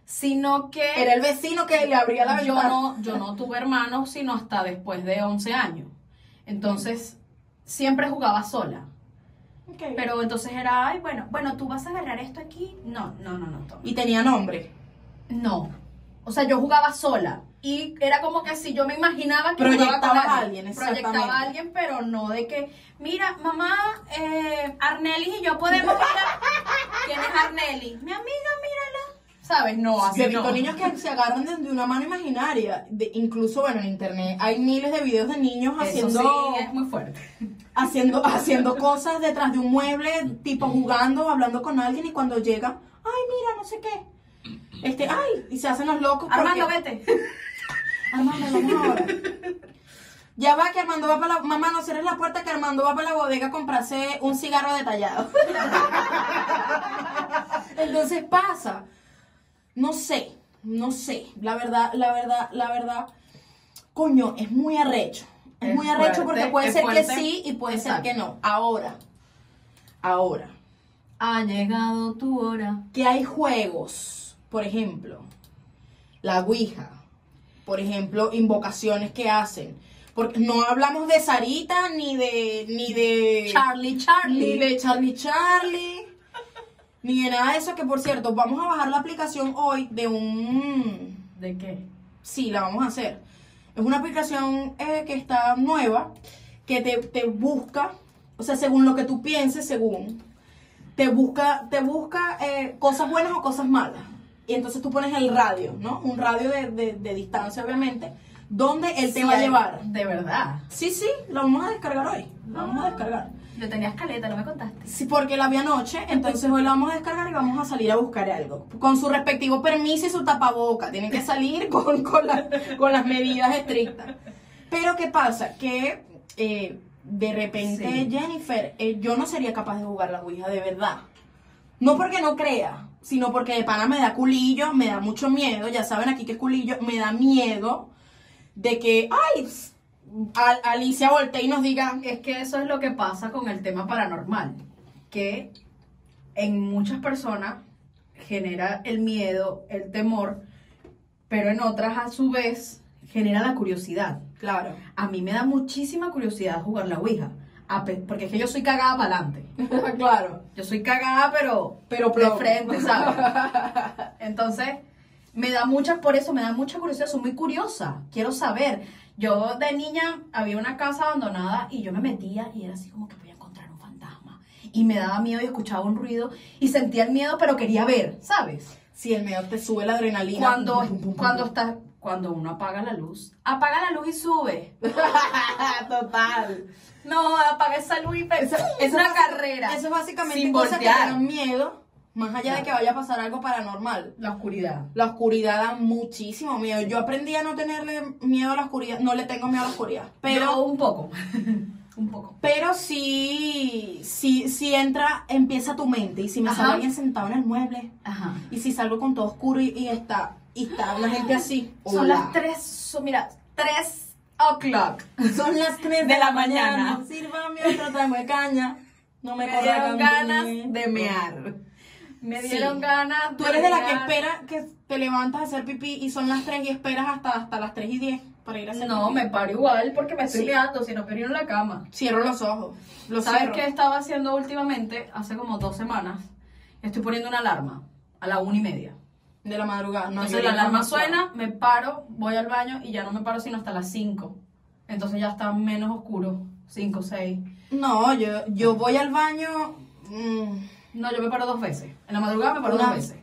[SPEAKER 2] Sino que
[SPEAKER 1] Era el vecino que le abría la
[SPEAKER 2] yo
[SPEAKER 1] ventana.
[SPEAKER 2] no, yo no tuve hermanos sino hasta después de 11 años. Entonces, siempre jugaba sola. Pero entonces era, ay, bueno, bueno, tú vas a agarrar esto aquí. No, no, no, no, toma.
[SPEAKER 1] Y tenía nombre.
[SPEAKER 2] No. O sea, yo jugaba sola. Y era como que si yo me imaginaba que
[SPEAKER 1] Proyectaba
[SPEAKER 2] jugaba con
[SPEAKER 1] a alguien.
[SPEAKER 2] Proyectaba a alguien, pero no de que, mira, mamá, eh, Arnelis y yo podemos ir a... ¿Quién es Arnelis? Mi amiga, mírala. ¿Sabes? No, así
[SPEAKER 1] Yo he
[SPEAKER 2] no.
[SPEAKER 1] niños que se agarran de, de una mano imaginaria. De- incluso, bueno, en internet hay miles de videos de niños
[SPEAKER 2] Eso
[SPEAKER 1] haciendo,
[SPEAKER 2] sí es muy fuerte.
[SPEAKER 1] haciendo, haciendo cosas detrás de un mueble, tipo jugando, hablando con alguien y cuando llega, ay, mira, no sé qué. Este, ay, y se hacen los locos. porque-
[SPEAKER 2] Armando, vete.
[SPEAKER 1] Armando, vamos ahora. Ya va que Armando va para la... Mamá, no cierres la puerta que Armando va para la bodega a comprarse un cigarro detallado. Entonces pasa. No sé, no sé. La verdad, la verdad, la verdad. Coño, es muy arrecho. Es,
[SPEAKER 2] Es
[SPEAKER 1] muy arrecho
[SPEAKER 2] fuerte,
[SPEAKER 1] porque puede ser que sí y puede
[SPEAKER 2] Exacto.
[SPEAKER 1] ser que no. Ahora, ahora,
[SPEAKER 2] Ha llegado tu hora.
[SPEAKER 1] que hay juegos, por ejemplo, la Ouija, por ejemplo, invocaciones que hacen. Porque no hablamos de Sarita ni de ni de
[SPEAKER 2] Charlie, Charlie.
[SPEAKER 1] ni de Charlie Charlie ni de nada de eso que por cierto, vamos a bajar la aplicación hoy de un
[SPEAKER 2] ¿De qué?
[SPEAKER 1] Sí, la vamos a hacer. Es una aplicación eh, que está nueva, que te, te busca, o sea, según lo que tú pienses, según, te busca, te busca eh, cosas buenas o cosas malas. Y entonces tú pones el radio, ¿no? Un radio de, de- de distancia, obviamente, donde él te va a llevar.
[SPEAKER 2] De verdad.
[SPEAKER 1] Sí, sí, lo vamos a descargar hoy. Lo vamos a descargar.
[SPEAKER 2] Yo tenía escaleta, no me contaste.
[SPEAKER 1] Sí, porque la vi anoche, entonces hoy la vamos a descargar y vamos a salir a buscar algo. Con su respectivo permiso y su tapaboca. Tienen que salir con, con, la- con las medidas estrictas. Pero ¿qué pasa? Que eh, de repente,
[SPEAKER 2] Sí.
[SPEAKER 1] Jennifer, eh, yo no sería capaz de jugar la Ouija de verdad. No porque no crea, sino porque de pana me da culillo, me da mucho miedo. Ya saben aquí que es culillo, me da miedo de que, ay, Al- Alicia voltee y nos diga,
[SPEAKER 2] Es que eso es lo que pasa con el tema paranormal, que en muchas personas genera el miedo, el temor, pero en otras a su vez genera la curiosidad.
[SPEAKER 1] claro.
[SPEAKER 2] A mí me da muchísima curiosidad jugar la Ouija, a porque es que yo soy cagada para adelante.
[SPEAKER 1] claro.
[SPEAKER 2] Yo soy cagada, pero,
[SPEAKER 1] Pero
[SPEAKER 2] de frente, ¿sabes? Entonces, me da mucha, por eso me da mucha curiosidad, soy muy curiosa, quiero saber. Yo de niña había una casa abandonada y yo me metía y era así como que voy a encontrar un fantasma. Y me daba miedo y escuchaba un ruido y sentía el miedo, pero quería ver, ¿sabes?
[SPEAKER 1] Si el miedo te sube la adrenalina.
[SPEAKER 2] Cuando,
[SPEAKER 1] Pum, pum, pum,
[SPEAKER 2] cuando
[SPEAKER 1] pum.
[SPEAKER 2] está, cuando uno apaga la luz, apaga la luz y sube.
[SPEAKER 1] Total.
[SPEAKER 2] No, apaga esa luz y pe-
[SPEAKER 1] Eso-
[SPEAKER 2] es una carrera.
[SPEAKER 1] Eso es básicamente
[SPEAKER 2] Sin
[SPEAKER 1] cosas que dan miedo, más allá de que vaya a pasar algo paranormal.
[SPEAKER 2] La oscuridad.
[SPEAKER 1] La oscuridad da muchísimo miedo. Yo aprendí a no tenerle miedo a la oscuridad. No le tengo miedo a la oscuridad.
[SPEAKER 2] Pero
[SPEAKER 1] Pero,
[SPEAKER 2] un poco. un poco.
[SPEAKER 1] pero sí, sí, sí entra, empieza tu mente. Y si me
[SPEAKER 2] Ajá.
[SPEAKER 1] sale alguien sentado en el mueble,
[SPEAKER 2] Ajá.
[SPEAKER 1] y si salgo con todo oscuro y, y está, y está una gente así.
[SPEAKER 2] Son las 3, son, mira, 3 o'clock.
[SPEAKER 1] Son las 3
[SPEAKER 2] De la mañana.
[SPEAKER 1] Sírvame otro tramo de caña. No me,
[SPEAKER 2] Me dieron ganas de mear. Me
[SPEAKER 1] Sí.
[SPEAKER 2] dieron ganas
[SPEAKER 1] Tú eres de la que espera que te levantas a hacer pipí y son las 3 y esperas hasta, hasta las 3 y 10 para ir a hacer
[SPEAKER 2] No,
[SPEAKER 1] pipí.
[SPEAKER 2] me paro igual porque me estoy
[SPEAKER 1] Sí.
[SPEAKER 2] meando, si no quiero ir a la cama.
[SPEAKER 1] Cierro los ojos. Los
[SPEAKER 2] ¿Sabes
[SPEAKER 1] cierro.
[SPEAKER 2] qué estaba haciendo últimamente? Hace como dos semanas. Estoy poniendo una alarma a la una y media.
[SPEAKER 1] De la madrugada. No,
[SPEAKER 2] Entonces la alarma suena, me paro, voy al baño y ya no me paro sino hasta las 5. Entonces ya está menos oscuro. 5, 6.
[SPEAKER 1] No, yo, yo voy al baño. mm,
[SPEAKER 2] No, yo me paro dos veces. En la madrugada me paro
[SPEAKER 1] Una-
[SPEAKER 2] dos veces.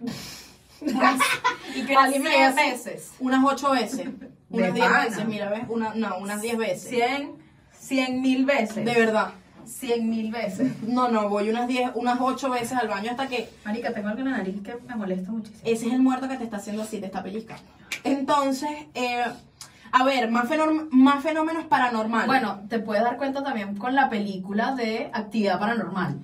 [SPEAKER 2] y que
[SPEAKER 1] Alguien me
[SPEAKER 2] 100
[SPEAKER 1] hace-
[SPEAKER 2] veces.
[SPEAKER 1] unas 8 veces. Unas 10
[SPEAKER 2] pana.
[SPEAKER 1] veces, mira, ¿ves? Una, no, unas 10 veces.
[SPEAKER 2] 100, 100 mil veces.
[SPEAKER 1] De verdad.
[SPEAKER 2] cien mil veces.
[SPEAKER 1] No, no, voy unas 10, unas 8 veces al baño hasta que
[SPEAKER 2] Marica, tengo algo en la nariz que me molesta muchísimo.
[SPEAKER 1] ese es el muerto que te está haciendo así, te está pellizcando. Entonces, eh, a ver, más, más fenómenos paranormales.
[SPEAKER 2] Bueno, te puedes dar cuenta también con la película de Actividad Paranormal.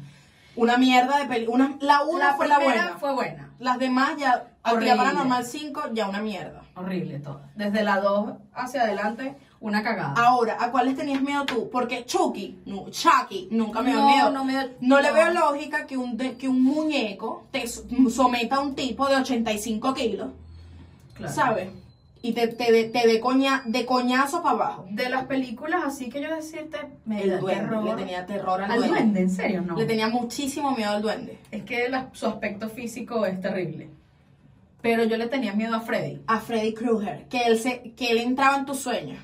[SPEAKER 1] Una mierda de película. La 1
[SPEAKER 2] La
[SPEAKER 1] fue la buena.
[SPEAKER 2] fue buena.
[SPEAKER 1] Las demás ya,
[SPEAKER 2] Horrible.
[SPEAKER 1] Actividad Paranormal 5, ya una mierda.
[SPEAKER 2] Horrible todo. Desde la 2 hacia adelante, una cagada.
[SPEAKER 1] Ahora, ¿a cuáles tenías miedo tú? Porque Chucky, no, Chucky, nunca me dio
[SPEAKER 2] No,
[SPEAKER 1] miedo.
[SPEAKER 2] no me dio-
[SPEAKER 1] No le
[SPEAKER 2] no.
[SPEAKER 1] veo lógica que un, de- que un muñeco te someta a un tipo de 85 kilos,
[SPEAKER 2] Claro.
[SPEAKER 1] ¿sabes? Y te, te, de- te dé coña, de coñazo para abajo.
[SPEAKER 2] De las películas, así que yo decirte, me da
[SPEAKER 1] El duende,
[SPEAKER 2] terror.
[SPEAKER 1] le tenía terror al,
[SPEAKER 2] ¿Al
[SPEAKER 1] duende.
[SPEAKER 2] duende? ¿En serio? No.
[SPEAKER 1] Le tenía muchísimo miedo al duende.
[SPEAKER 2] Es que la- su aspecto físico es terrible. Pero yo le tenía miedo a Freddy.
[SPEAKER 1] A Freddy Krueger, que él, se, que él entraba en tus sueños.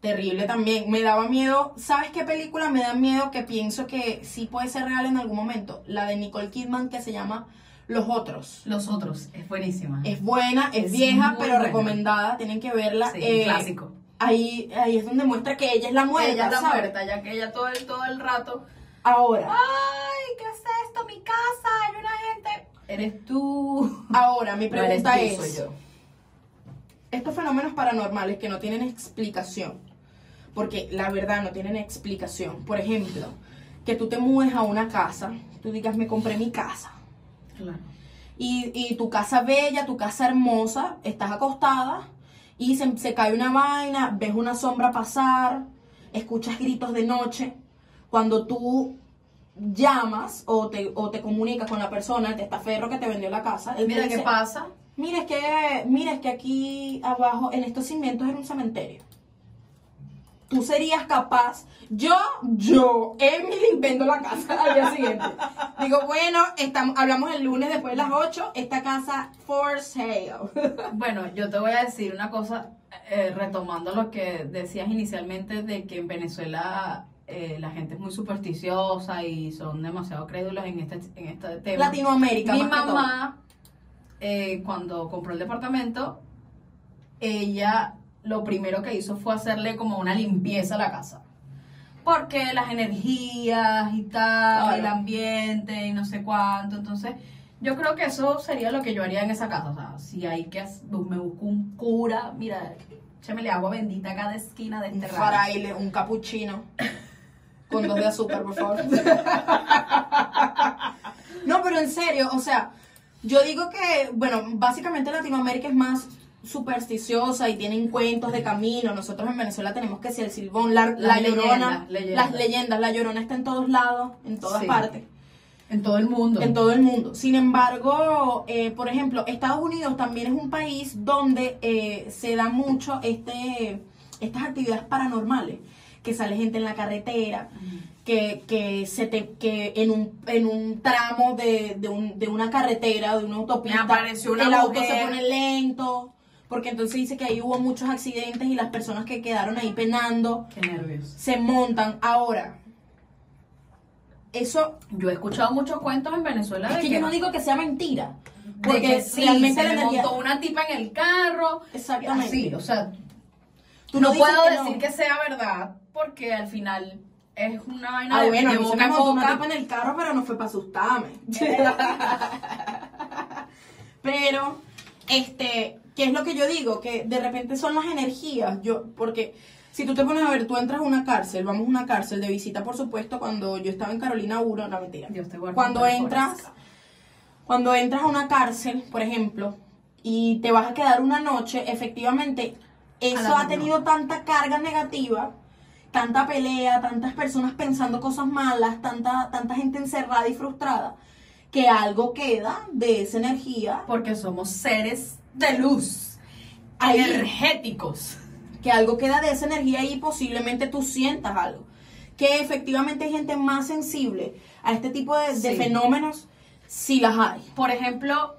[SPEAKER 1] Terrible también. Me daba miedo. ¿Sabes qué película me da miedo que pienso que sí puede ser real en algún momento? La de Nicole Kidman que se llama Los Otros.
[SPEAKER 2] Los otros, es buenísima.
[SPEAKER 1] Es buena, es,
[SPEAKER 2] Es
[SPEAKER 1] vieja, pero
[SPEAKER 2] buena.
[SPEAKER 1] recomendada. Tienen que verla.
[SPEAKER 2] Sí,
[SPEAKER 1] Eh,
[SPEAKER 2] clásico.
[SPEAKER 1] Ahí, ahí es donde muestra que ella es la muerta.
[SPEAKER 2] ella es la
[SPEAKER 1] ¿sabes?
[SPEAKER 2] muerta, ya que ella todo el, todo el rato.
[SPEAKER 1] Ahora,
[SPEAKER 2] ¡Ay! ¿Qué es esto? ¡Mi casa! ¡Hay una gente! Eres tú.
[SPEAKER 1] ahora, mi
[SPEAKER 2] No
[SPEAKER 1] pregunta
[SPEAKER 2] tú,
[SPEAKER 1] es:
[SPEAKER 2] soy yo.
[SPEAKER 1] estos fenómenos paranormales que no tienen explicación, porque la verdad no tienen explicación. Por ejemplo, que tú te mudes a una casa, tú digas, me compré mi casa.
[SPEAKER 2] Claro.
[SPEAKER 1] Y, y tu casa bella, tu casa hermosa, estás acostada y se, se cae una vaina, ves una sombra pasar, escuchas gritos de noche. Cuando tú llamas o te, o te comunicas con la persona, el testaferro que te vendió la casa, él
[SPEAKER 2] Mira qué pasa.
[SPEAKER 1] Mira, es que, mira, es que aquí abajo, en estos cimientos era un cementerio. Tú serías capaz, yo, yo, Emily, vendo la casa al día siguiente. Digo, bueno, estamos, hablamos el lunes después de las 8, esta casa for sale.
[SPEAKER 2] Bueno, yo te voy a decir una cosa, eh, retomando lo que decías inicialmente de que en Venezuela eh, la gente es muy supersticiosa y son demasiado crédulos en este, en este tema.
[SPEAKER 1] Latinoamérica,
[SPEAKER 2] Mi
[SPEAKER 1] más que todo.
[SPEAKER 2] mamá, eh, cuando compró el departamento, ella lo primero que hizo fue hacerle como una limpieza a la casa. Porque las energías y tal,
[SPEAKER 1] Claro.
[SPEAKER 2] el ambiente y no sé cuánto. Entonces, yo creo que eso sería lo que yo haría en esa casa. O sea, si hay que, me busco un cura, mira, échamele agua bendita a cada esquina de
[SPEAKER 1] Un
[SPEAKER 2] este radio.
[SPEAKER 1] fraile, un capuchino. Con dos de azúcar, por favor. No, pero en serio, o sea, yo digo que, bueno, básicamente Latinoamérica es más supersticiosa y tienen cuentos de camino. Nosotros en Venezuela tenemos que si el silbón, la, llorona,
[SPEAKER 2] leyendas, leyendas.
[SPEAKER 1] las leyendas, la llorona está en todos lados, en todas
[SPEAKER 2] Sí.
[SPEAKER 1] partes.
[SPEAKER 2] En todo el mundo.
[SPEAKER 1] En todo el mundo. Sin embargo, eh, por ejemplo, Estados Unidos también es un país donde eh, se da mucho este, estas actividades paranormales, que sale gente en la carretera, que, que se te, que en un, en un tramo de, de, un- de una carretera, de una autopista,
[SPEAKER 2] Me apareció una
[SPEAKER 1] el auto se pone lento, porque entonces dice que ahí hubo muchos accidentes y las personas que quedaron ahí penando
[SPEAKER 2] Qué nervios.
[SPEAKER 1] se montan. Ahora, eso
[SPEAKER 2] Yo he escuchado muchos cuentos en Venezuela
[SPEAKER 1] es
[SPEAKER 2] de
[SPEAKER 1] que yo no digo que sea mentira. Porque
[SPEAKER 2] que sí,
[SPEAKER 1] realmente
[SPEAKER 2] se le
[SPEAKER 1] energía.
[SPEAKER 2] montó una tipa en el carro.
[SPEAKER 1] Exactamente.
[SPEAKER 2] Así, o sea,
[SPEAKER 1] Tú
[SPEAKER 2] no, puedo
[SPEAKER 1] que
[SPEAKER 2] decir
[SPEAKER 1] no.
[SPEAKER 2] que sea verdad porque al final es una vaina
[SPEAKER 1] Ah,
[SPEAKER 2] de,
[SPEAKER 1] bueno,
[SPEAKER 2] de boca en
[SPEAKER 1] el carro, pero no fue para asustarme. pero, este, ¿qué es lo que yo digo? Que de repente son las energías. Yo, porque si tú te pones a ver, tú entras a una cárcel, vamos a una cárcel de visita, por supuesto, cuando yo estaba en Carolina 1, no mentira.
[SPEAKER 2] Dios te guarde
[SPEAKER 1] Cuando entras, cuando entras a una cárcel, por ejemplo, y te vas a quedar una noche, efectivamente, eso ha tenido tanta carga negativa, tanta pelea, tantas personas pensando cosas malas, tanta, tanta gente encerrada y frustrada, que algo queda de esa energía,
[SPEAKER 2] Porque somos seres de luz,
[SPEAKER 1] Ahí.
[SPEAKER 2] energéticos.
[SPEAKER 1] que algo queda de esa energía y posiblemente tú sientas algo. Que efectivamente hay gente más sensible a este tipo de, de
[SPEAKER 2] Sí.
[SPEAKER 1] fenómenos, si las hay.
[SPEAKER 2] Por ejemplo,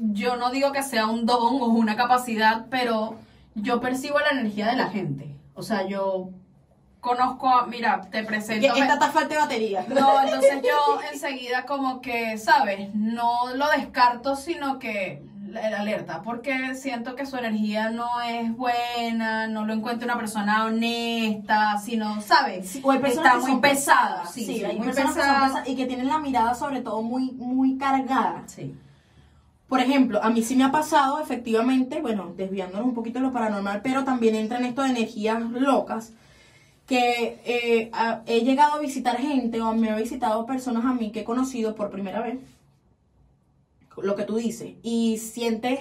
[SPEAKER 2] yo no digo que sea un don o una capacidad, pero yo percibo la energía de la gente. O sea, yo conozco a, mira, te presento.
[SPEAKER 1] esta está falta de batería.
[SPEAKER 2] No, entonces yo enseguida como que, ¿sabes? No lo descarto, sino que alerta, porque siento que su energía no es buena, no lo encuentro una persona honesta, sino, ¿sabes?
[SPEAKER 1] Sí, o hay personas
[SPEAKER 2] Está
[SPEAKER 1] que
[SPEAKER 2] muy pesada.
[SPEAKER 1] pesadas.
[SPEAKER 2] Sí,
[SPEAKER 1] Sí, hay
[SPEAKER 2] muy
[SPEAKER 1] personas que son
[SPEAKER 2] pesada.
[SPEAKER 1] pesadas y que tienen la mirada sobre todo muy, muy cargada.
[SPEAKER 2] Sí.
[SPEAKER 1] Por ejemplo, a mí sí me ha pasado, efectivamente, bueno, desviándonos un poquito de lo paranormal, pero también entra en esto de energías locas, que eh, a- he llegado a visitar gente o me ha visitado personas a mí que he conocido por primera vez, lo que tú dices, y sientes,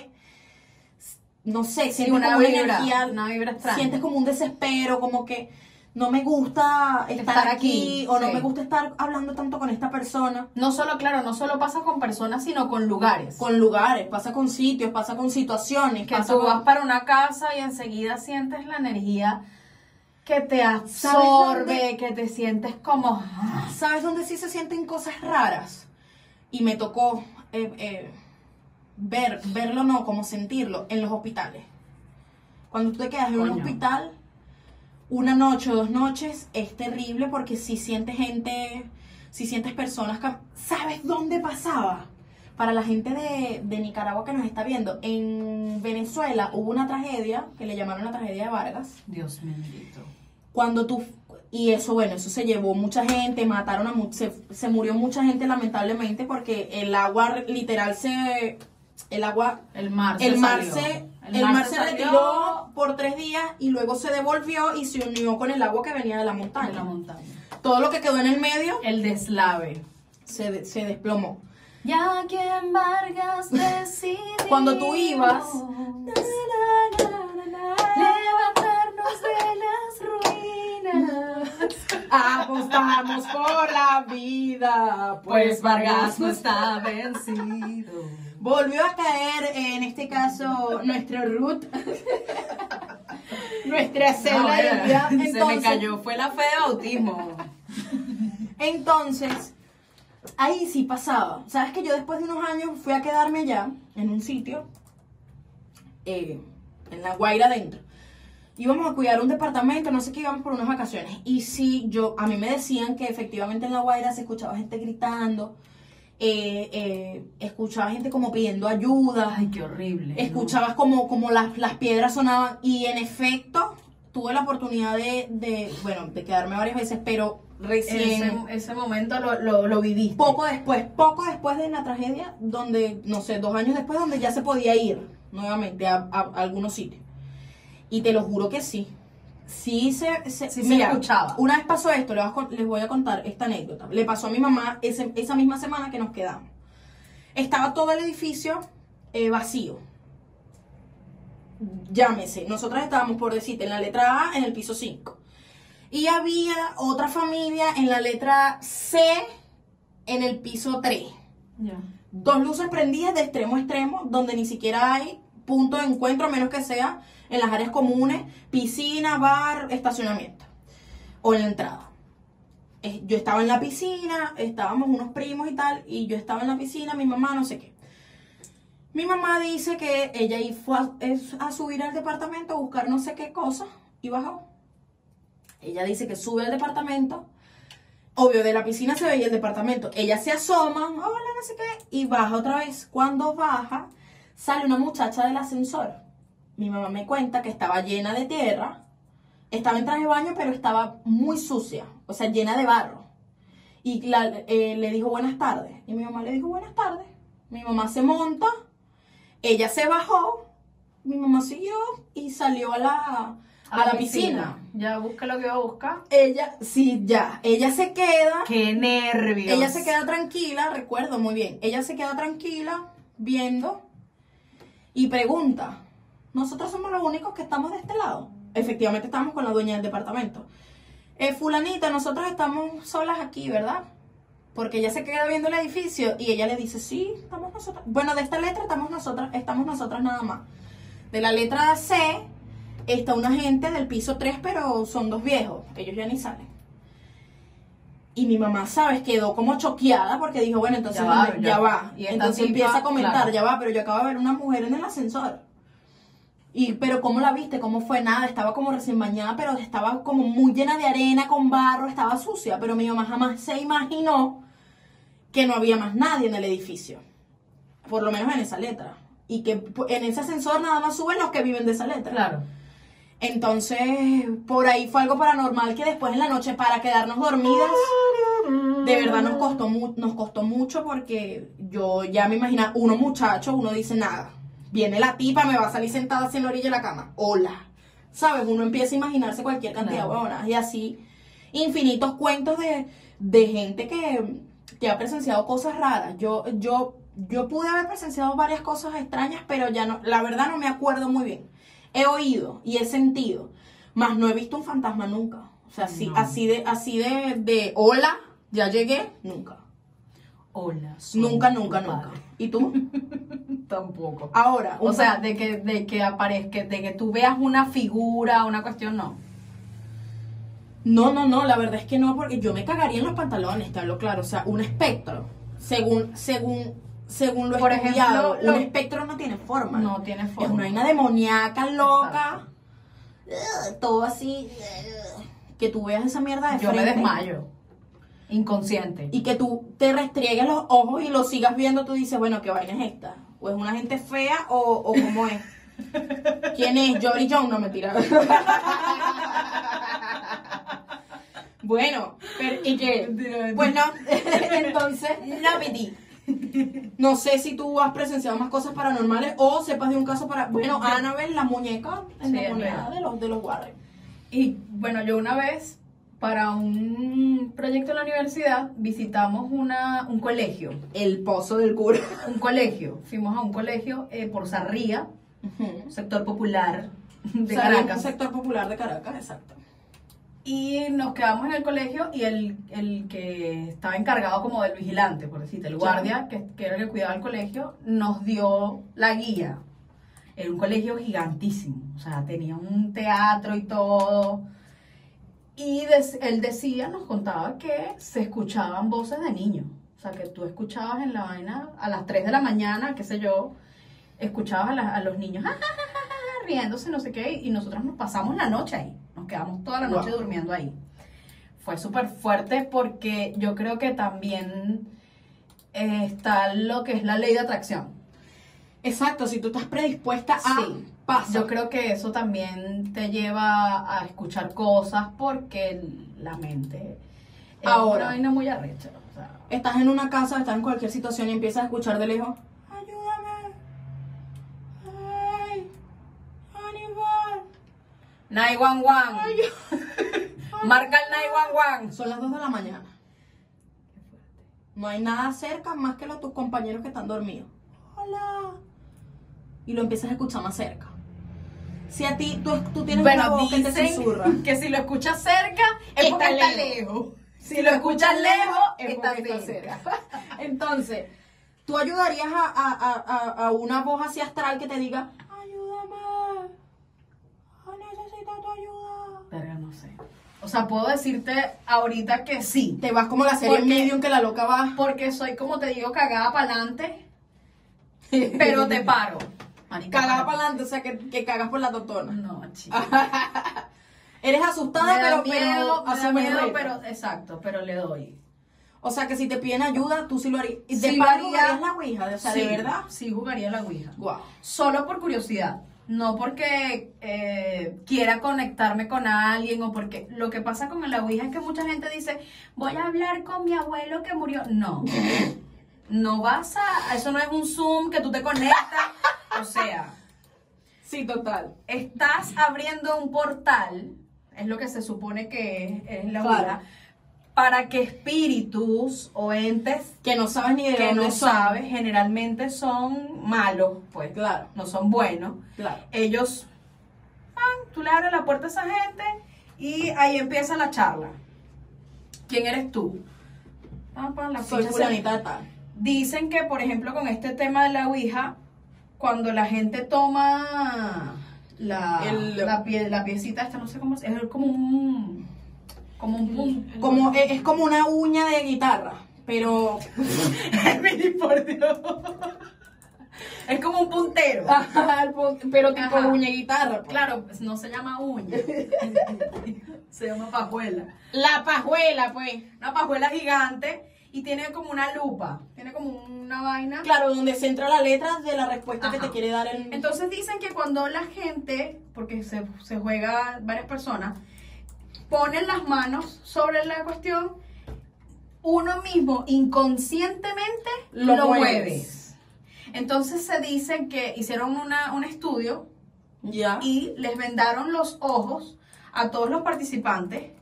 [SPEAKER 1] no sé, sientes
[SPEAKER 2] una
[SPEAKER 1] como una
[SPEAKER 2] vibra,
[SPEAKER 1] energía,
[SPEAKER 2] una vibra extraña.
[SPEAKER 1] sientes como un desespero, como que no me gusta estar,
[SPEAKER 2] Estar
[SPEAKER 1] aquí,
[SPEAKER 2] aquí,
[SPEAKER 1] o no me gusta estar hablando tanto con esta persona.
[SPEAKER 2] No solo, claro, no solo pasa con personas, sino con lugares.
[SPEAKER 1] Con lugares, pasa con sitios, pasa con situaciones,
[SPEAKER 2] que
[SPEAKER 1] pasa
[SPEAKER 2] tú
[SPEAKER 1] con-
[SPEAKER 2] vas para una casa y enseguida sientes la energía que te
[SPEAKER 1] ¿Sabes
[SPEAKER 2] absorbe, que te sientes como...
[SPEAKER 1] ¿Sabes dónde sí se sienten cosas raras? Y me tocó eh, eh, ver, verlo no, como sentirlo, en los hospitales. Cuando tú te quedas en un hospital, una noche o dos noches, es terrible porque si sientes gente, si sientes personas... ¿Sabes dónde pasaba? Para la gente de, de Nicaragua que nos está viendo, en Venezuela hubo una tragedia, que le llamaron la tragedia de Vargas,
[SPEAKER 2] Dios bendito.
[SPEAKER 1] cuando tú y eso bueno eso se llevó mucha gente mataron a mu- se, se murió mucha gente lamentablemente porque el agua literal se el agua
[SPEAKER 2] El mar se
[SPEAKER 1] el mar
[SPEAKER 2] salió.
[SPEAKER 1] se el, mar, se, retiró por tres días y luego se devolvió y se unió con el agua que venía de la montaña
[SPEAKER 2] de la montaña.
[SPEAKER 1] todo lo que quedó en el medio
[SPEAKER 2] El deslave.
[SPEAKER 1] se, de- se desplomó
[SPEAKER 2] Ya que en Vargas decidimos
[SPEAKER 1] Cuando tú ibas-
[SPEAKER 2] levantarnos de las ruinas.
[SPEAKER 1] Apostamos por la vida
[SPEAKER 2] Pues Vargas no está vencido.
[SPEAKER 1] Volvió a caer, en este caso, nuestro root. Nuestra célula de vida.
[SPEAKER 2] se me cayó, fue la fe de bautismo.
[SPEAKER 1] entonces, ahí sí pasaba. Sabes que yo después de unos años fui a quedarme allá, en un sitio, eh, en La Guaira adentro. Íbamos a cuidar un departamento, no sé qué, íbamos por unas vacaciones. Y sí, yo, a mí me decían que efectivamente en La Guaira se escuchaba gente gritando, eh, eh, escuchaba gente como pidiendo ayuda.
[SPEAKER 2] Ay, qué horrible.
[SPEAKER 1] escuchabas como, como las, las piedras sonaban y en efecto tuve la oportunidad de, de, bueno, de quedarme varias veces, pero recién,
[SPEAKER 2] Ese, ese momento lo, lo, lo viviste.
[SPEAKER 1] poco después, poco después de la tragedia, donde, no sé, dos años después, donde ya se podía ir nuevamente a, a- a algunos sitios. Y te lo juro que sí. Sí se, se,
[SPEAKER 2] Sí se escuchaba.
[SPEAKER 1] Una vez pasó esto, les voy, a, con- les voy a contar esta anécdota. Le pasó a mi mamá ese- esa misma semana que nos quedamos. Estaba todo el edificio eh, vacío. Llámese, nosotras estábamos por decirte en la letra A en el piso 5. Y había otra familia en la letra C en el piso 3.
[SPEAKER 2] Ya.
[SPEAKER 1] Dos luces prendidas de extremo a extremo, donde ni siquiera hay punto de encuentro, a menos que sea en las áreas comunes, piscina, bar, estacionamiento. O en la entrada. Eh, Yo estaba en la piscina, estábamos unos primos y tal, y yo estaba en la piscina, mi mamá, no sé qué. Mi mamá dice que ella fue a, a subir al departamento a buscar no sé qué cosa y bajó. Ella dice que sube al departamento. Obvio, de la piscina se veía el departamento. Ella se asoma, hola, no sé qué, y baja otra vez. Cuando baja, sale una muchacha del ascensor. Mi mamá me cuenta que estaba llena de tierra. Estaba en traje de baño, pero estaba muy sucia, o sea, llena de barro. Y la- eh, le dijo buenas tardes. Y mi mamá le dijo buenas tardes. Mi mamá se monta, ella se bajó, mi mamá siguió y salió a la, a la piscina.
[SPEAKER 2] Ya busca lo que va a buscar.
[SPEAKER 1] Ella, sí, ya, ella se queda,
[SPEAKER 2] Qué nervios.
[SPEAKER 1] ella se queda tranquila, recuerdo muy bien, ella se queda tranquila viendo y pregunta, ¿nosotros somos los únicos que estamos de este lado? Efectivamente estamos con la dueña del departamento. Eh, fulanita, nosotros estamos solas aquí, ¿verdad? Porque ella se queda viendo el edificio y ella le dice, sí, estamos nosotras. Bueno, de esta letra estamos nosotras, estamos nosotras nada más. De la letra C está una gente del piso 3, pero son dos viejos, ellos ya ni salen. Y mi mamá, ¿sabes? Quedó como choqueada porque dijo, bueno, entonces
[SPEAKER 2] Ya va,
[SPEAKER 1] ya,
[SPEAKER 2] ya.
[SPEAKER 1] va.
[SPEAKER 2] Y esta
[SPEAKER 1] entonces empieza a comentar,
[SPEAKER 2] claro.
[SPEAKER 1] ya va, pero yo acabo de ver una mujer en el ascensor. Y, pero ¿cómo la viste? ¿Cómo fue? Nada, estaba como recién bañada, pero estaba como muy llena de arena, con barro, estaba sucia. Pero mi mamá jamás se imaginó que no había más nadie en el edificio. Por lo menos en esa letra. y que en ese ascensor nada más suben los que viven de esa letra.
[SPEAKER 2] Claro.
[SPEAKER 1] Entonces, por ahí fue algo paranormal que después en la noche para quedarnos dormidas, de verdad nos costó, mu- nos costó mucho porque yo ya me imagino, uno muchacho, uno dice nada, viene la tipa, me va a salir sentada así en la orilla de la cama, hola, ¿sabes? Uno empieza a imaginarse cualquier cantidad de huevonadas y así infinitos cuentos de, de gente que, que ha presenciado cosas raras. Yo, yo, yo pude haber presenciado varias cosas extrañas, pero ya no, la verdad no me acuerdo muy bien. He oído y he sentido, más no he visto un fantasma nunca. O sea, así,
[SPEAKER 2] No.
[SPEAKER 1] así de, así de, de hola, ya llegué, nunca.
[SPEAKER 2] Hola.
[SPEAKER 1] Nunca, nunca, nunca.
[SPEAKER 2] padre.
[SPEAKER 1] ¿Y tú?
[SPEAKER 2] Tampoco.
[SPEAKER 1] Ahora,
[SPEAKER 2] O sea, de que, de que aparezca, de que tú veas una figura, una cuestión, no.
[SPEAKER 1] No, no, no, la verdad es que no, porque yo me cagaría en los pantalones, te hablo claro. O sea, un espectro, según, según, según lo
[SPEAKER 2] Por
[SPEAKER 1] estudiado,
[SPEAKER 2] ejemplo,
[SPEAKER 1] un
[SPEAKER 2] lo-
[SPEAKER 1] espectro no tiene forma.
[SPEAKER 2] No tiene
[SPEAKER 1] Es
[SPEAKER 2] forma.
[SPEAKER 1] una vaina demoníaca, loca. Todo así. que tú veas esa mierda de
[SPEAKER 2] Yo me desmayo. Inconsciente.
[SPEAKER 1] Y que tú te restriegues los ojos y lo sigas viendo, tú dices, bueno, ¿qué vaina es esta? ¿O es una gente fea o, o cómo es? ¿Quién es? Jory Jones, no mentira. bueno, pero, ¿y qué? Pues no, entonces, no sé si tú has presenciado más cosas paranormales o sepas de un caso para. Bueno, Annabelle, la muñeca endemoniada de los, de los Warren.
[SPEAKER 2] Y bueno, yo una vez, para un proyecto en la universidad, visitamos una, un colegio.
[SPEAKER 1] El pozo del cura.
[SPEAKER 2] Un colegio. Fuimos a un colegio eh, por Sarría, un sector popular de
[SPEAKER 1] Un
[SPEAKER 2] Caracas.
[SPEAKER 1] sector popular de Caracas, exacto.
[SPEAKER 2] Y nos quedamos en el colegio y el, el que estaba encargado como del vigilante, por decirte, el guardia, que, que era el que cuidaba el colegio, nos dio la guía. Era un colegio gigantísimo, o sea, tenía un teatro y todo. Y des- él decía, nos contaba que se escuchaban voces de niños. O sea, que tú escuchabas en la vaina a las 3 de la mañana, qué sé yo, escuchabas a, la- a los niños riéndose, no sé qué, y nosotros nos pasamos la noche ahí. Nos quedamos toda la noche
[SPEAKER 1] Wow.
[SPEAKER 2] durmiendo ahí. Fue súper fuerte porque yo creo que también eh, está lo que es la ley de atracción.
[SPEAKER 1] Exacto, si tú estás predispuesta a
[SPEAKER 2] Sí.
[SPEAKER 1] Pasa.
[SPEAKER 2] Yo creo que eso también te lleva a escuchar cosas porque la mente es
[SPEAKER 1] Ahora.
[SPEAKER 2] una vaina muy arrecha. o sea,
[SPEAKER 1] Estás en una casa, estás en cualquier situación y empiezas a escuchar de lejos. Ayúdame. Ay. Aníbal.
[SPEAKER 2] 911. Marca el 911.
[SPEAKER 1] Son las 2 de la mañana. No hay nada cerca más que los tus compañeros que están dormidos. Hola. Y lo empiezas a escuchar más cerca. Si a ti, tú, tú tienes una
[SPEAKER 2] Bueno,
[SPEAKER 1] voz que te
[SPEAKER 2] dicen que si lo escuchas cerca es
[SPEAKER 1] Está
[SPEAKER 2] porque está
[SPEAKER 1] lejos.
[SPEAKER 2] Si lo escuchas lejos, está
[SPEAKER 1] porque está
[SPEAKER 2] cerca.
[SPEAKER 1] Entonces, tú ayudarías a, a- a- a- una voz así astral que te diga, ayúdame, Ah, necesito tu ayuda.
[SPEAKER 2] Verga, no sé. O sea, puedo decirte ahorita que sí.
[SPEAKER 1] Te vas como la serie
[SPEAKER 2] Porque-
[SPEAKER 1] Medium que la loca va.
[SPEAKER 2] Porque soy, como te digo, cagada para adelante, pero te paro.
[SPEAKER 1] Cagada para adelante, o sea, que, que cagas por la totona.
[SPEAKER 2] No, chico.
[SPEAKER 1] Eres asustada,
[SPEAKER 2] me
[SPEAKER 1] pero,
[SPEAKER 2] miedo,
[SPEAKER 1] pero
[SPEAKER 2] me miedo, pero exacto, pero le doy.
[SPEAKER 1] O sea, que si te piden ayuda, tú sí lo harías. Y de
[SPEAKER 2] haría.
[SPEAKER 1] harías la ouija, o sea,
[SPEAKER 2] Sí,
[SPEAKER 1] de verdad.
[SPEAKER 2] Sí, jugaría la Ouija.
[SPEAKER 1] Guau.
[SPEAKER 2] Solo por curiosidad. No porque eh, quiera conectarme con alguien o porque lo que pasa con la Ouija es que mucha gente dice, voy a hablar con mi abuelo que murió. No, no vas a, eso no es un Zoom que tú te conectas. O sea,
[SPEAKER 1] Sí, total.
[SPEAKER 2] estás abriendo un portal, es lo que se supone que es, es la
[SPEAKER 1] Claro.
[SPEAKER 2] Para que espíritus o entes
[SPEAKER 1] Que no sabes ni de
[SPEAKER 2] que
[SPEAKER 1] dónde
[SPEAKER 2] no
[SPEAKER 1] son.
[SPEAKER 2] sabes generalmente son malos, pues
[SPEAKER 1] Claro,
[SPEAKER 2] no son buenos.
[SPEAKER 1] claro.
[SPEAKER 2] Ellos, tú le abres la puerta a esa gente y ahí empieza la charla. ¿Quién eres tú? Pam, la
[SPEAKER 1] Soy fulanita.
[SPEAKER 2] Dicen que, por ejemplo, con este tema de la Ouija, cuando la gente toma la,
[SPEAKER 1] El-
[SPEAKER 2] la, pie, la piecita esta, no sé cómo es, es como un... Como un.
[SPEAKER 1] Como, es, es como una uña de guitarra, pero...
[SPEAKER 2] por Dios. Es como un puntero.
[SPEAKER 1] pero tipo
[SPEAKER 2] Ajá.
[SPEAKER 1] uña guitarra. pues.
[SPEAKER 2] Claro, pues no se llama uña. se llama pajuela.
[SPEAKER 1] La pajuela, pues.
[SPEAKER 2] Una pajuela gigante. Y tiene como una lupa, tiene como una vaina.
[SPEAKER 1] Claro, donde se entra la letra de la respuesta que te quiere dar el...
[SPEAKER 2] Entonces dicen que cuando la gente, porque se, se juega varias personas, ponen las manos sobre la cuestión, uno mismo inconscientemente
[SPEAKER 1] Lo
[SPEAKER 2] lo, mueve. Entonces se dice que hicieron una, un estudio
[SPEAKER 1] ya.
[SPEAKER 2] y les vendaron los ojos a todos los participantes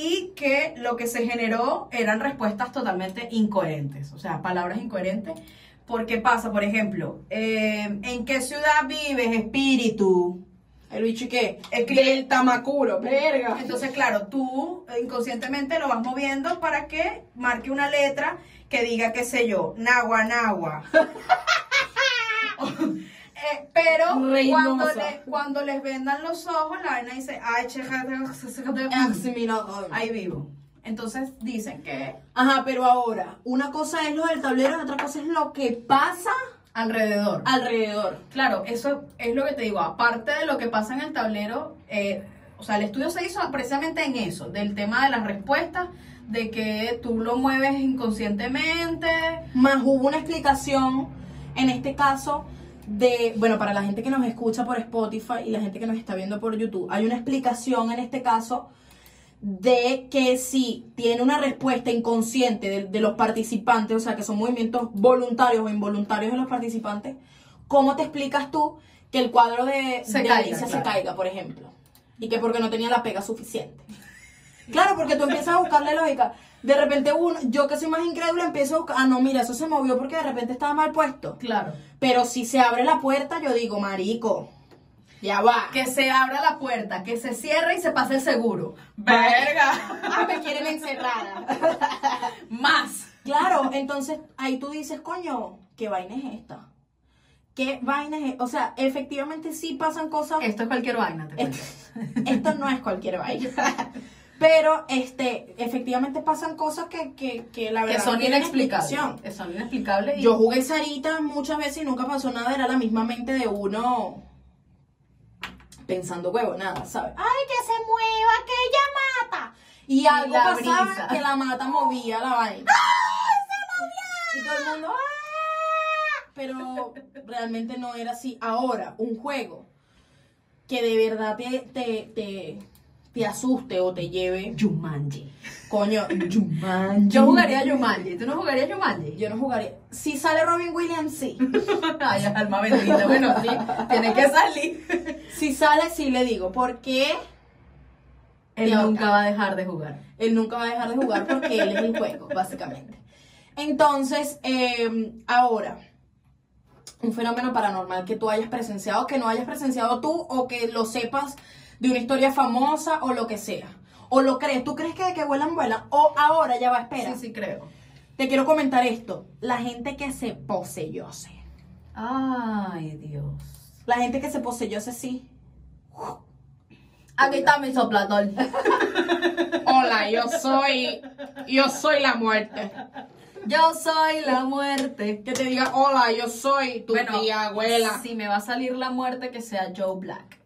[SPEAKER 2] y que lo que se generó eran respuestas totalmente incoherentes, o sea, palabras incoherentes. Porque pasa, por ejemplo, eh, ¿en qué ciudad vives, espíritu?
[SPEAKER 1] El bicho y qué?
[SPEAKER 2] Escribe-
[SPEAKER 1] Del Tamacuro, verga.
[SPEAKER 2] Entonces, claro, tú inconscientemente lo vas moviendo para que marque una letra que diga, qué sé yo, Nagua, Nagua. Eh, pero cuando, le- cuando les vendan los ojos, la vaina dice, ay, ahí vivo. Entonces dicen que
[SPEAKER 1] Ajá, pero ahora, una cosa es lo del tablero y otra cosa es lo que pasa
[SPEAKER 2] alrededor.
[SPEAKER 1] alrededor.
[SPEAKER 2] Claro, eso es lo que te digo. Aparte de lo que pasa en el tablero, eh, o sea, el estudio se hizo precisamente en eso, del tema de las respuestas, de que tú lo mueves inconscientemente.
[SPEAKER 1] Más hubo una explicación, en este caso, de, bueno, para la gente que nos escucha por Spotify y la gente que nos está viendo por YouTube, hay una explicación en este caso de que si tiene una respuesta inconsciente de, de los participantes, o sea, que son movimientos voluntarios o involuntarios de los participantes, ¿cómo te explicas tú que el cuadro de,
[SPEAKER 2] Se
[SPEAKER 1] de
[SPEAKER 2] caiga,
[SPEAKER 1] Alicia se caiga, por ejemplo? Y que porque no tenía la pega suficiente. Claro, porque tú empiezas a buscarle lógica. De repente uno, yo que soy más incrédula, empiezo a buscar, ah, no, mira, eso se movió porque de repente estaba mal puesto.
[SPEAKER 2] Claro.
[SPEAKER 1] Pero si se abre la puerta, yo digo, marico, ya va.
[SPEAKER 2] Que se abra la puerta, que se cierre y se pase el seguro. ¡Verga!
[SPEAKER 1] Ah, me quieren encerrada.
[SPEAKER 2] Más.
[SPEAKER 1] Claro, entonces ahí tú dices, coño, ¿qué vaina es esta? ¿Qué vaina es esta? O sea, efectivamente sí pasan cosas.
[SPEAKER 2] Esto es cualquier vaina, te cuento.
[SPEAKER 1] Esto no es cualquier vaina. Pero, este, efectivamente pasan cosas que, que, que la
[SPEAKER 2] Que
[SPEAKER 1] verdad
[SPEAKER 2] son
[SPEAKER 1] no tienen
[SPEAKER 2] inexplicables. Que son inexplicables. Y
[SPEAKER 1] Yo jugué Sarita muchas veces y nunca pasó nada, era la misma mente de uno pensando huevo, nada, ¿sabes? ¡Ay, que se mueva, que ella mata! Y algo
[SPEAKER 2] la
[SPEAKER 1] pasaba
[SPEAKER 2] brisa.
[SPEAKER 1] que la mata movía la vaina. ¡Ay, se movía! Y todo el mundo, ¡ah! Pero realmente no era así. Ahora, un juego que de verdad te, te, te, te asuste o te lleve,
[SPEAKER 2] Jumanji.
[SPEAKER 1] coño, Jumanji.
[SPEAKER 2] Yo jugaría Jumanji. ¿Tú no jugarías Jumanji?
[SPEAKER 1] Yo no jugaría. Si sale Robin Williams, sí.
[SPEAKER 2] Ay, alma bendita. Bueno, sí. Tiene que salir.
[SPEAKER 1] Si sale, sí le digo. Porque
[SPEAKER 2] Él
[SPEAKER 1] De
[SPEAKER 2] nunca va a dejar de jugar.
[SPEAKER 1] él nunca va a dejar de jugar porque él es el juego, básicamente. Entonces, eh, ahora, un fenómeno paranormal que tú hayas presenciado, que no hayas presenciado tú, o que lo sepas de una historia famosa, o lo que sea. O lo crees, tú crees que, que vuelan, vuelan. O ahora, ya va, espera.
[SPEAKER 2] Sí, sí, creo.
[SPEAKER 1] Te quiero comentar esto. La gente que se poseyose.
[SPEAKER 2] Ay, Dios.
[SPEAKER 1] La gente que se poseyose, sí.
[SPEAKER 2] Aquí está mi soplador.
[SPEAKER 1] Hola, yo soy. Yo soy la muerte.
[SPEAKER 2] Yo soy la muerte.
[SPEAKER 1] Que te diga, hola, yo soy tu tía abuela.
[SPEAKER 2] Si me va a salir la muerte, que sea Joe Black.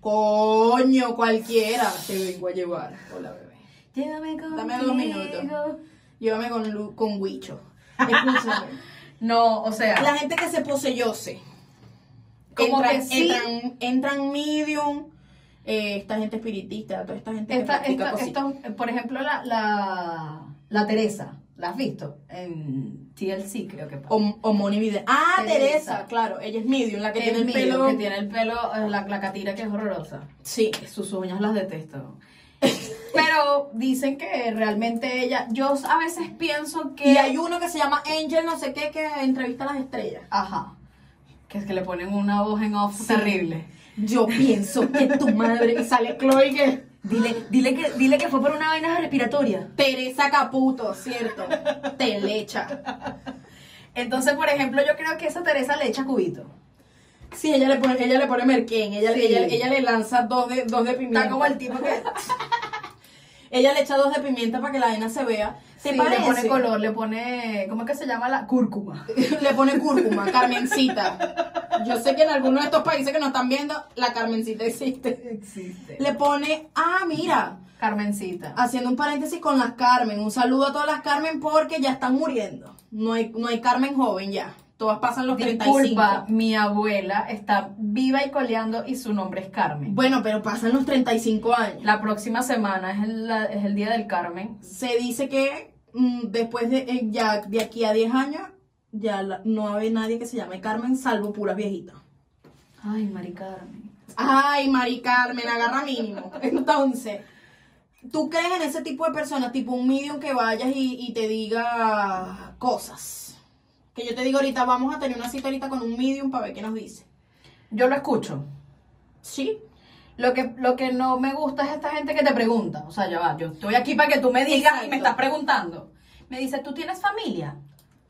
[SPEAKER 1] Coño, cualquiera. Te vengo a llevar. Hola, bebé.
[SPEAKER 2] Llévame contigo.
[SPEAKER 1] Dame dos minutos. Llévame con, Lu- con Huicho. Escúchame.
[SPEAKER 2] No, o sea,
[SPEAKER 1] la gente que se poseyose.
[SPEAKER 2] Como
[SPEAKER 1] entran,
[SPEAKER 2] que sí.
[SPEAKER 1] entran, entran medium. eh, esta gente espiritista, toda esta gente que
[SPEAKER 2] esta, esta, esto, por ejemplo, la, la, la Teresa, ¿la has visto? En TLC, creo que.
[SPEAKER 1] O, o Moni Vidal. Ah,
[SPEAKER 2] Teresa.
[SPEAKER 1] Teresa, claro. Ella es medium, la que tiene el
[SPEAKER 2] mío,
[SPEAKER 1] pelo.
[SPEAKER 2] que tiene el pelo, eh, la, la catira que es horrorosa.
[SPEAKER 1] Sí.
[SPEAKER 2] Sus uñas las detesto. Pero dicen que realmente ella, yo a veces pienso que...
[SPEAKER 1] Y hay uno que se llama Angel, no sé qué, que entrevista a las estrellas.
[SPEAKER 2] Ajá. Que es que le ponen una voz en off
[SPEAKER 1] Sí.
[SPEAKER 2] terrible.
[SPEAKER 1] Yo pienso que tu madre. Sale Chloe que.
[SPEAKER 2] Dile, dile, que, dile que fue por una vaina respiratoria.
[SPEAKER 1] Teresa Caputo, ¿cierto? Te lecha.
[SPEAKER 2] Entonces, por ejemplo, yo creo que esa Teresa le echa cubito.
[SPEAKER 1] Sí, ella le pone, ella le pone merquén, ella,
[SPEAKER 2] Sí.
[SPEAKER 1] ella, ella le lanza dos de, dos de pimienta.
[SPEAKER 2] Está como el tipo que
[SPEAKER 1] Ella le echa dos de pimienta para que la vaina se vea. ¿Te
[SPEAKER 2] sí,
[SPEAKER 1] parece?
[SPEAKER 2] le pone color, le pone, ¿cómo es que se llama la cúrcuma?
[SPEAKER 1] le pone cúrcuma, Carmencita. Yo sé que en algunos de estos países que nos están viendo, la Carmencita existe.
[SPEAKER 2] Existe.
[SPEAKER 1] Le pone, ah, mira,
[SPEAKER 2] Carmencita.
[SPEAKER 1] Haciendo un paréntesis con las Carmen. Un saludo a todas las Carmen porque ya están muriendo. No hay, no hay Carmen joven ya. Todas pasan los 35.
[SPEAKER 2] Disculpa, mi abuela está viva y coleando y su nombre es Carmen.
[SPEAKER 1] Bueno, pero pasan los 35 años.
[SPEAKER 2] La próxima semana es el, la- es el día del Carmen.
[SPEAKER 1] Se dice que después de eh, ya de aquí a 10 años ya la- no va a haber nadie que se llame Carmen salvo puras viejitas.
[SPEAKER 2] Ay, Mari Carmen.
[SPEAKER 1] Ay, Mari Carmen, agarra mínimo. Entonces, ¿tú crees en ese tipo de personas, tipo un medium que vayas y, y te diga cosas? Que yo te digo ahorita, vamos a tener una cita ahorita con un medium para ver qué nos dice.
[SPEAKER 2] Yo lo escucho.
[SPEAKER 1] ¿Sí?
[SPEAKER 2] Lo que, lo que no me gusta es esta gente que te pregunta. O sea, ya va, yo estoy aquí para que tú me digas y me estás preguntando. Me dice, ¿tú tienes familia?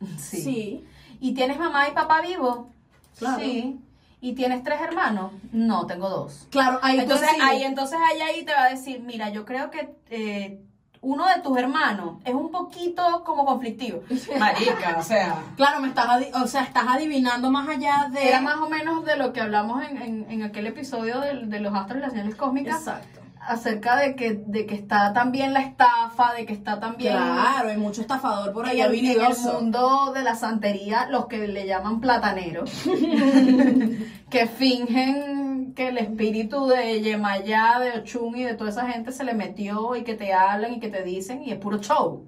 [SPEAKER 1] Sí.
[SPEAKER 2] ¿Y tienes mamá y papá vivo?
[SPEAKER 1] Claro.
[SPEAKER 2] Sí. ¿Y tienes tres hermanos? No, tengo dos.
[SPEAKER 1] Claro, ahí
[SPEAKER 2] entonces, ahí, entonces ahí, ahí te va a decir, mira, yo creo que eh, uno de tus hermanos es un poquito como conflictivo. Marica, o sea.
[SPEAKER 1] Claro, me estás, o sea, estás adivinando más allá de...
[SPEAKER 2] Era más o menos de lo que hablamos en, en, en aquel episodio de, de los astros y las señales cósmicas.
[SPEAKER 1] Exacto.
[SPEAKER 2] acerca de que, de que está también la estafa, de que está también
[SPEAKER 1] Claro, hay mucho estafador por ahí
[SPEAKER 2] en, el- en el
[SPEAKER 1] habilidoso.
[SPEAKER 2] mundo de la santería, los que le llaman plataneros, que fingen que el espíritu de Yemayá, de Ochun y de toda esa gente se le metió y que te hablan y que te dicen y es puro show.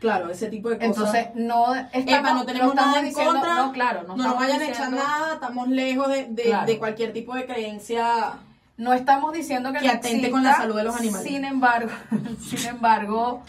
[SPEAKER 1] Claro, ese tipo de cosas.
[SPEAKER 2] Entonces, no estamos,
[SPEAKER 1] Epa, no tenemos
[SPEAKER 2] estamos
[SPEAKER 1] nada en
[SPEAKER 2] diciendo-
[SPEAKER 1] contra.
[SPEAKER 2] No, claro, no,
[SPEAKER 1] no nos vayan a echar nada, estamos lejos de, de-
[SPEAKER 2] Claro.
[SPEAKER 1] de cualquier tipo de creencia.
[SPEAKER 2] No estamos diciendo que,
[SPEAKER 1] Que
[SPEAKER 2] no
[SPEAKER 1] atente con la salud de los animales.
[SPEAKER 2] Sin embargo, sin embargo,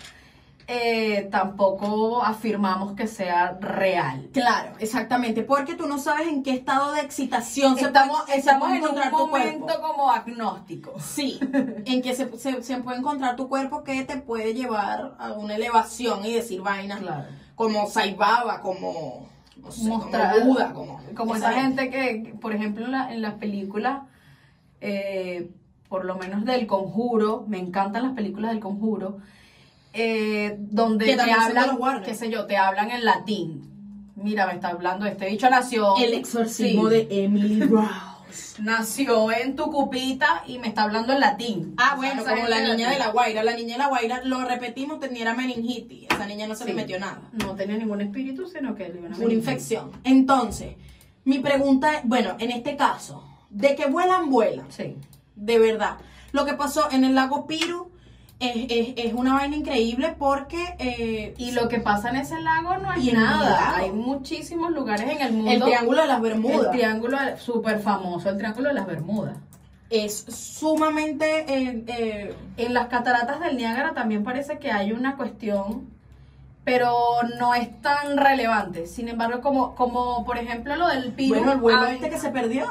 [SPEAKER 2] eh, tampoco afirmamos que sea real.
[SPEAKER 1] Claro, exactamente, porque tú no sabes en qué estado de excitación
[SPEAKER 2] Estamos,
[SPEAKER 1] se puede, se
[SPEAKER 2] estamos
[SPEAKER 1] puede
[SPEAKER 2] en un momento como agnóstico.
[SPEAKER 1] Sí, en que se, se, se puede encontrar tu cuerpo que te puede llevar a una elevación y decir vainas
[SPEAKER 2] Claro.
[SPEAKER 1] como Saibaba, como, no sé,
[SPEAKER 2] Mostrar-
[SPEAKER 1] como Buda, como,
[SPEAKER 2] como esa gente que, por ejemplo, en, la- en las películas, eh, por lo menos del conjuro, me encantan las películas del conjuro, eh, donde te hablan, qué sé yo, te hablan en latín. Mira, me está hablando, este bicho nació.
[SPEAKER 1] El exorcismo
[SPEAKER 2] Sí.
[SPEAKER 1] de Emily Rouse.
[SPEAKER 2] Nació en tu cupita y me está hablando en latín.
[SPEAKER 1] Ah,
[SPEAKER 2] O sea,
[SPEAKER 1] bueno, como la niña de la Guaira. La niña de la Guaira, lo repetimos, tenía meningitis. Esa niña no se
[SPEAKER 2] Sí.
[SPEAKER 1] le metió nada.
[SPEAKER 2] No tenía ningún espíritu, sino que le
[SPEAKER 1] Una infección. Entonces, mi pregunta es, bueno, en este caso, de que vuelan, vuelan.
[SPEAKER 2] Sí.
[SPEAKER 1] De verdad. Lo que pasó en el lago Piru es, es- es una vaina increíble porque eh,
[SPEAKER 2] Y lo que pasa en ese lago no
[SPEAKER 1] Y
[SPEAKER 2] es
[SPEAKER 1] en el
[SPEAKER 2] nada. Hay muchísimos lugares en el mundo.
[SPEAKER 1] el Triángulo de las Bermudas
[SPEAKER 2] El triángulo, súper famoso, el triángulo de las Bermudas.
[SPEAKER 1] es sumamente... eh, eh,
[SPEAKER 2] En las cataratas del Niágara también parece que hay una cuestión, pero no es tan relevante. Sin embargo, como, como por ejemplo lo del Piru.
[SPEAKER 1] bueno, el vuelo
[SPEAKER 2] hay-
[SPEAKER 1] este que se perdió.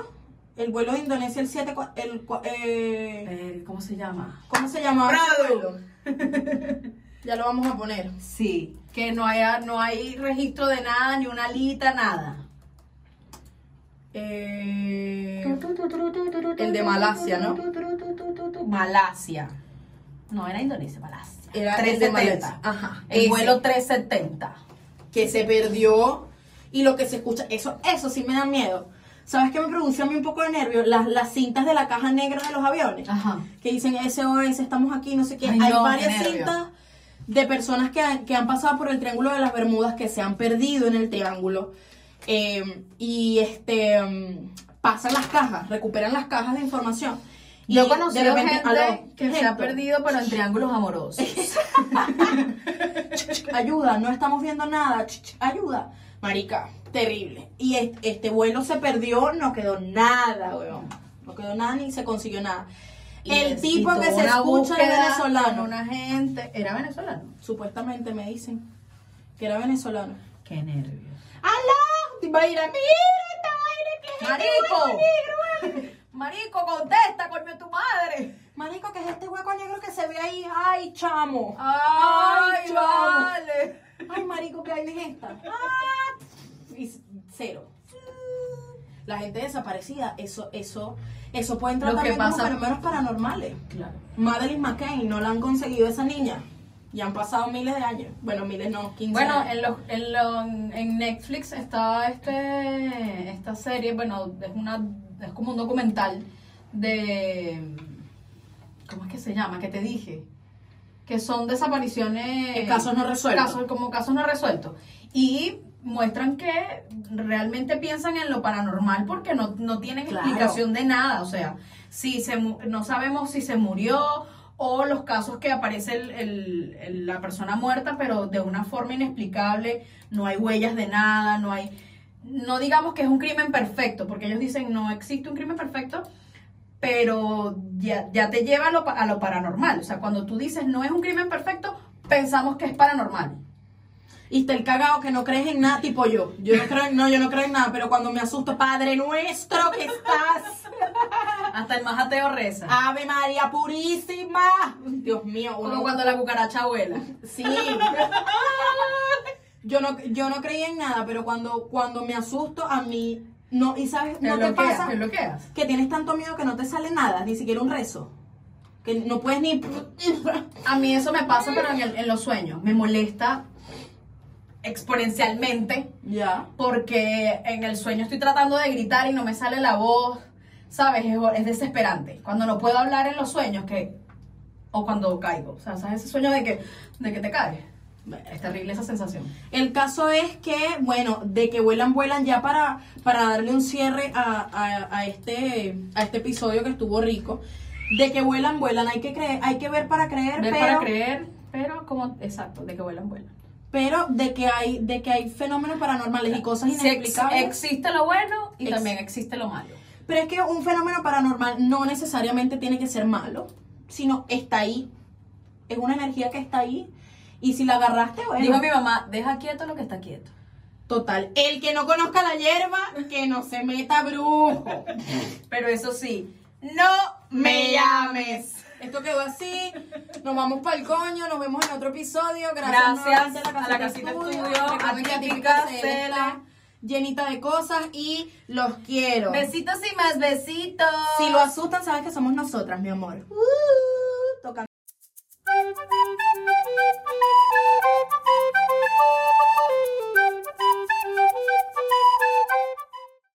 [SPEAKER 1] El vuelo de Indonesia, el 7... cua- El, eh,
[SPEAKER 2] Eh, ¿Cómo se llama?
[SPEAKER 1] ¿Cómo se vuelo? ya lo vamos a poner.
[SPEAKER 2] Sí, que no, haya, no hay registro de nada, ni una alita, nada.
[SPEAKER 1] Eh, el de Malasia, ¿no?
[SPEAKER 2] Malasia. No, era Indonesia, Malasia.
[SPEAKER 1] Era el de
[SPEAKER 2] 370.
[SPEAKER 1] Malasia. Ajá.
[SPEAKER 2] El
[SPEAKER 1] Ese.
[SPEAKER 2] vuelo 370.
[SPEAKER 1] que se perdió y lo que se escucha, eso, eso sí me da miedo. ¿Sabes qué me produce a mí un poco de nervio? Las, las cintas de la caja negra de los aviones.
[SPEAKER 2] Ajá.
[SPEAKER 1] Que dicen SOS, estamos aquí, no sé qué.
[SPEAKER 2] Ay,
[SPEAKER 1] Hay
[SPEAKER 2] no,
[SPEAKER 1] varias cintas de personas que han, que han pasado por el Triángulo de las Bermudas, que se han perdido en el triángulo. eh, y este mm, pasan las cajas, recuperan las cajas de información.
[SPEAKER 2] Yo he conocido
[SPEAKER 1] repente,
[SPEAKER 2] gente
[SPEAKER 1] aló,
[SPEAKER 2] que se ha perdido, pero en triángulos amorosos.
[SPEAKER 1] ayuda, no estamos viendo nada, ayuda. Marica, terrible. Y es- este vuelo se perdió, no quedó nada, weón. No quedó nada ni se consiguió nada.
[SPEAKER 2] Y
[SPEAKER 1] el tipo que se escucha es venezolano.
[SPEAKER 2] Una gente. ¿Era venezolano?
[SPEAKER 1] Supuestamente me dicen que era venezolano.
[SPEAKER 2] Qué nervios.
[SPEAKER 1] ¡Aló! Te va a ir a mira esta vaina que es este
[SPEAKER 2] ¡Marico!
[SPEAKER 1] hueco negro, vale".
[SPEAKER 2] Marico, contesta, coño tu madre.
[SPEAKER 1] Marico, que es este hueco negro que se ve ahí? ¡Ay, chamo!
[SPEAKER 2] Ay,
[SPEAKER 1] chamo.
[SPEAKER 2] vale.
[SPEAKER 1] Ay, marico, ¿qué vaina es esta? Ah, cero. La gente desaparecida, eso, eso, eso puede entrar
[SPEAKER 2] Lo que
[SPEAKER 1] también como
[SPEAKER 2] pasa-
[SPEAKER 1] fenómenos paranormales.
[SPEAKER 2] Claro.
[SPEAKER 1] Madeline McCain no la han conseguido esa niña. Y han pasado miles de años. Bueno, miles no, 15
[SPEAKER 2] Bueno,
[SPEAKER 1] años.
[SPEAKER 2] en, lo- en, lo- en Netflix está este esta serie, bueno, es una es como un documental de ¿cómo es que se llama? Que te dije. que son desapariciones.
[SPEAKER 1] Casos no resueltos.
[SPEAKER 2] Casos, como casos no resueltos. Y muestran que realmente piensan en lo paranormal porque no, no tienen
[SPEAKER 1] Claro.
[SPEAKER 2] explicación de nada. O sea, si se, no sabemos si se murió o los casos que aparece el- el- el- la persona muerta, pero de una forma inexplicable, no hay huellas de nada, no hay... No digamos que es un crimen perfecto, porque ellos dicen no existe un crimen perfecto, pero ya, ya te lleva a lo, a lo paranormal. O sea, cuando tú dices no es un crimen perfecto, pensamos que es paranormal.
[SPEAKER 1] Y está el cagado que no crees en nada, tipo yo. Yo no creo en, no, yo no creo en nada, pero cuando me asusto, Padre nuestro que estás,
[SPEAKER 2] Hasta el más ateo reza.
[SPEAKER 1] Ave María Purísima. Dios mío,
[SPEAKER 2] Como
[SPEAKER 1] uno
[SPEAKER 2] cuando la cucaracha vuela.
[SPEAKER 1] Sí. Yo no, yo no creía en nada, pero cuando, cuando me asusto, a mí, no, y sabes, no
[SPEAKER 2] Te
[SPEAKER 1] pasa
[SPEAKER 2] te bloqueas.
[SPEAKER 1] que tienes tanto miedo que no te sale nada, ni siquiera un rezo. Que no puedes ni...
[SPEAKER 2] A mí eso me pasa, pero en, el- en los sueños. Me molesta exponencialmente
[SPEAKER 1] Ya.
[SPEAKER 2] porque en el sueño estoy tratando de gritar y no me sale la voz. ¿Sabes? Es, es desesperante. Cuando no puedo hablar en los sueños, que. O cuando caigo. O sea, ¿sabes ese sueño de que, de que te caes? Es terrible esa sensación.
[SPEAKER 1] El caso es que, bueno, de que vuelan, vuelan ya para, para darle un cierre a, a- a este, a este episodio que estuvo rico. De que vuelan, vuelan, hay que creer, hay que ver para creer,
[SPEAKER 2] Ver
[SPEAKER 1] pero,
[SPEAKER 2] para creer, pero como. Exacto, de que vuelan, vuelan.
[SPEAKER 1] Pero de que hay, de que hay fenómenos paranormales y cosas
[SPEAKER 2] ex-
[SPEAKER 1] inexplicables.
[SPEAKER 2] existe lo bueno y
[SPEAKER 1] Ex-
[SPEAKER 2] también existe lo malo.
[SPEAKER 1] Pero es que un fenómeno paranormal no necesariamente tiene que ser malo, sino está ahí. Es una energía que está ahí. Y si la agarraste, bueno.
[SPEAKER 2] Dijo mi mamá, deja quieto lo que está quieto.
[SPEAKER 1] Total. El que no conozca la hierba, que no se meta brujo.
[SPEAKER 2] Pero eso sí, no me llames.
[SPEAKER 1] Esto quedó así. Nos vamos para el coño. Nos vemos en otro episodio. Gracias,
[SPEAKER 2] Gracias a la casita, de estudio. A
[SPEAKER 1] Cela. Llenita de cosas y los quiero.
[SPEAKER 2] Besitos y más besitos.
[SPEAKER 1] Si lo asustan, sabes que somos nosotras, mi amor. Tocando.